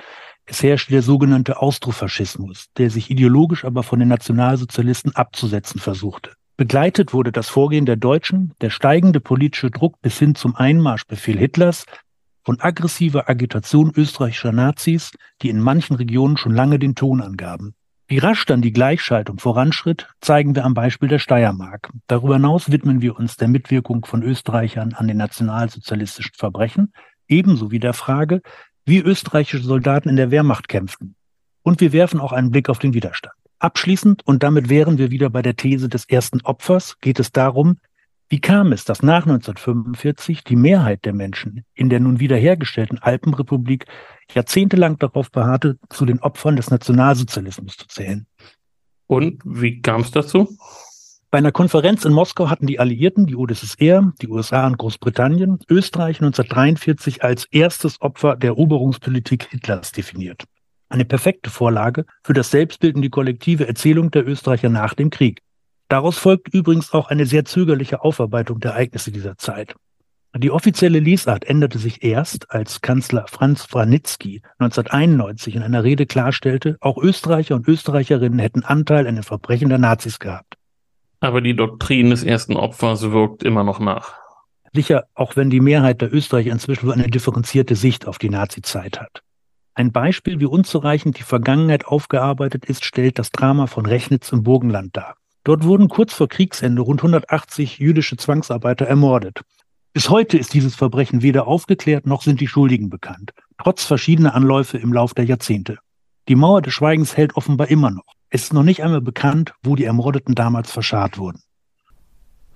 Es herrschte der sogenannte Austrofaschismus, der sich ideologisch aber von den Nationalsozialisten abzusetzen versuchte. Begleitet wurde das Vorgehen der Deutschen, der steigende politische Druck bis hin zum Einmarschbefehl Hitlers, von aggressiver Agitation österreichischer Nazis, die in manchen Regionen schon lange den Ton angaben. Wie rasch dann die Gleichschaltung voranschritt, zeigen wir am Beispiel der Steiermark. Darüber hinaus widmen wir uns der Mitwirkung von Österreichern an den nationalsozialistischen Verbrechen, ebenso wie der Frage, wie österreichische Soldaten in der Wehrmacht kämpften. Und wir werfen auch einen Blick auf den Widerstand. Abschließend, und damit wären wir wieder bei der These des ersten Opfers, geht es darum, wie kam es, dass nach 1945 die Mehrheit der Menschen in der nun wiederhergestellten Alpenrepublik jahrzehntelang darauf beharrte, zu den Opfern des Nationalsozialismus zu zählen? Und wie kam es dazu? Bei einer Konferenz in Moskau hatten die Alliierten, die UdSSR, die USA und Großbritannien, Österreich 1943 als erstes Opfer der Eroberungspolitik Hitlers definiert. Eine perfekte Vorlage für das Selbstbild und die kollektive Erzählung der Österreicher nach dem Krieg. Daraus folgt übrigens auch eine sehr zögerliche Aufarbeitung der Ereignisse dieser Zeit. Die offizielle Lesart änderte sich erst, als Kanzler Franz Vranitzky 1991 in einer Rede klarstellte, auch Österreicher und Österreicherinnen hätten Anteil an den Verbrechen der Nazis gehabt. Aber die Doktrin des ersten Opfers wirkt immer noch nach. Sicher, auch wenn die Mehrheit der Österreicher inzwischen eine differenzierte Sicht auf die Nazizeit hat. Ein Beispiel, wie unzureichend die Vergangenheit aufgearbeitet ist, stellt das Drama von Rechnitz im Burgenland dar. Dort wurden kurz vor Kriegsende rund 180 jüdische Zwangsarbeiter ermordet. Bis heute ist dieses Verbrechen weder aufgeklärt noch sind die Schuldigen bekannt, trotz verschiedener Anläufe im Lauf der Jahrzehnte. Die Mauer des Schweigens hält offenbar immer noch. Es ist noch nicht einmal bekannt, wo die Ermordeten damals verscharrt wurden.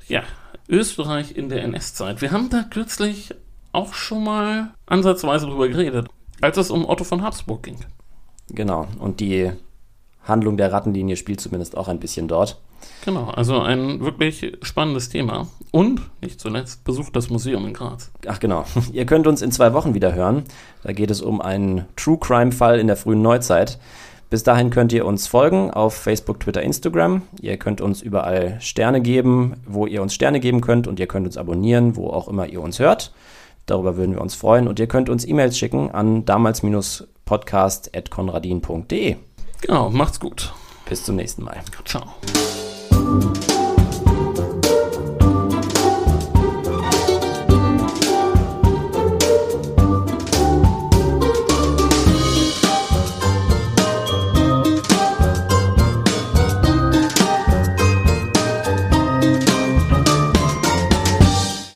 Ja, Österreich in der NS-Zeit. Wir haben da kürzlich auch schon mal ansatzweise drüber geredet, als es um Otto von Habsburg ging. Genau, und die Handlung der Rattenlinie spielt zumindest auch ein bisschen dort. Genau, also ein wirklich spannendes Thema. Und, nicht zuletzt, besucht das Museum in Graz. Ach genau, ihr könnt uns in zwei Wochen wieder hören. Da geht es um einen True Crime-Fall in der frühen Neuzeit. Bis dahin könnt ihr uns folgen auf Facebook, Twitter, Instagram. Ihr könnt uns überall Sterne geben, wo ihr uns Sterne geben könnt und ihr könnt uns abonnieren, wo auch immer ihr uns hört. Darüber würden wir uns freuen und ihr könnt uns E-Mails schicken an damals-podcast.konradin.de. Genau, macht's gut. Bis zum nächsten Mal. Ciao.